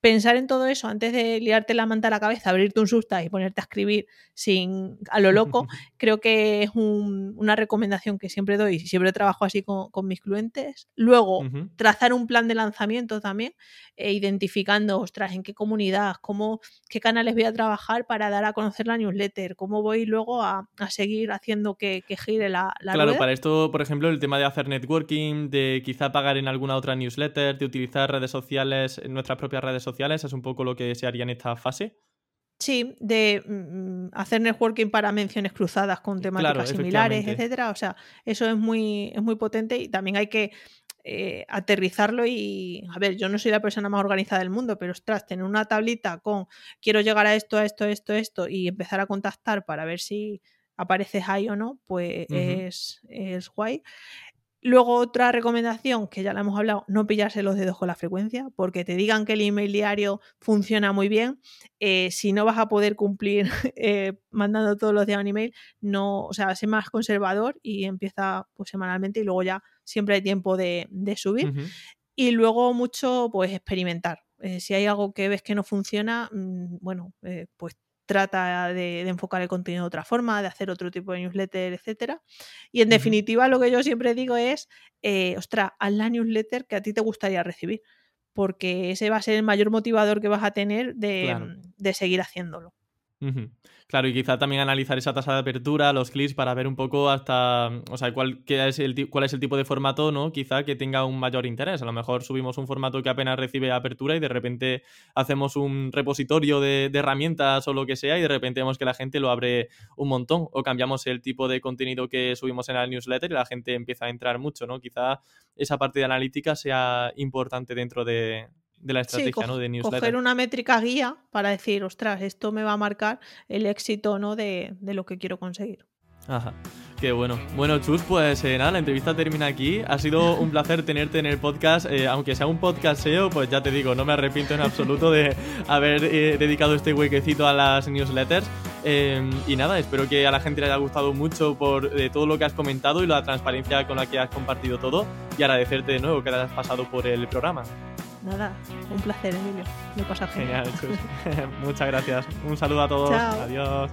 pensar en todo eso antes de liarte la manta a la cabeza, abrirte un susto y ponerte a escribir sin a lo loco, creo que es una recomendación que siempre doy y siempre trabajo así con, mis clientes. Luego, trazar un plan de lanzamiento también, e identificando, ostras, en qué comunidad, cómo, qué canales voy a trabajar para dar a conocer la newsletter, cómo voy luego a, seguir haciendo que, gire la, la Claro, para esto, por ejemplo, el tema de hacer networking, de quizá pagar en alguna otra newsletter, de utilizar redes sociales, nuestras propias redes sociales es un poco lo que se haría en esta fase. Sí, de mm, hacer networking para menciones cruzadas con temáticas similares, etcétera. O sea, eso es muy, es muy potente y también hay que eh, aterrizarlo y, a ver, yo no soy la persona más organizada del mundo, pero ostras, tener una tablita con quiero llegar a esto, a esto, a esto, a esto y empezar a contactar para ver si apareces ahí o no, pues es, es guay. Luego otra recomendación, que ya la hemos hablado, no pillarse los dedos con la frecuencia, porque te digan que el email diario funciona muy bien, eh, si no vas a poder cumplir eh, mandando todos los días un email, no, o sea, sé más conservador y empieza pues semanalmente y luego ya siempre hay tiempo de, subir. Y luego mucho, pues experimentar. Eh, si hay algo que ves que no funciona, mm, bueno, pues trata de, enfocar el contenido de otra forma, de hacer otro tipo de newsletter, etcétera. Y en definitiva, lo que yo siempre digo es, eh, ostras, haz la newsletter que a ti te gustaría recibir, porque ese va a ser el mayor motivador que vas a tener de seguir haciéndolo. Claro, y quizá también analizar esa tasa de apertura, los clics, para ver un poco hasta, o sea, cuál, es el, cuál es el tipo de formato, ¿no? Quizá que tenga un mayor interés. A lo mejor subimos un formato que apenas recibe apertura y de repente hacemos un repositorio de, herramientas o lo que sea y de repente vemos que la gente lo abre un montón. O cambiamos el tipo de contenido que subimos en la newsletter y la gente empieza a entrar mucho, ¿no? Quizá esa parte de analítica sea importante dentro de, de la estrategia, ¿no? De newsletter. Coger una métrica guía para decir, ostras, esto me va a marcar el éxito ¿no? de, lo que quiero conseguir. Ajá. Qué bueno. Bueno, Chus, pues eh, nada, la entrevista termina aquí. Ha sido un placer tenerte en el podcast. Eh, aunque sea un podcast SEO, pues ya te digo, no me arrepiento en absoluto de haber eh, dedicado este huequecito a las newsletters. Em, y nada, espero que a la gente le haya gustado mucho por todo lo que has comentado y la transparencia con la que has compartido todo. Y agradecerte de nuevo que hayas pasado por el programa. Nada, un placer, Emilio. Me pasa genial. Genial, Muchas gracias. Un saludo a todos. Adiós.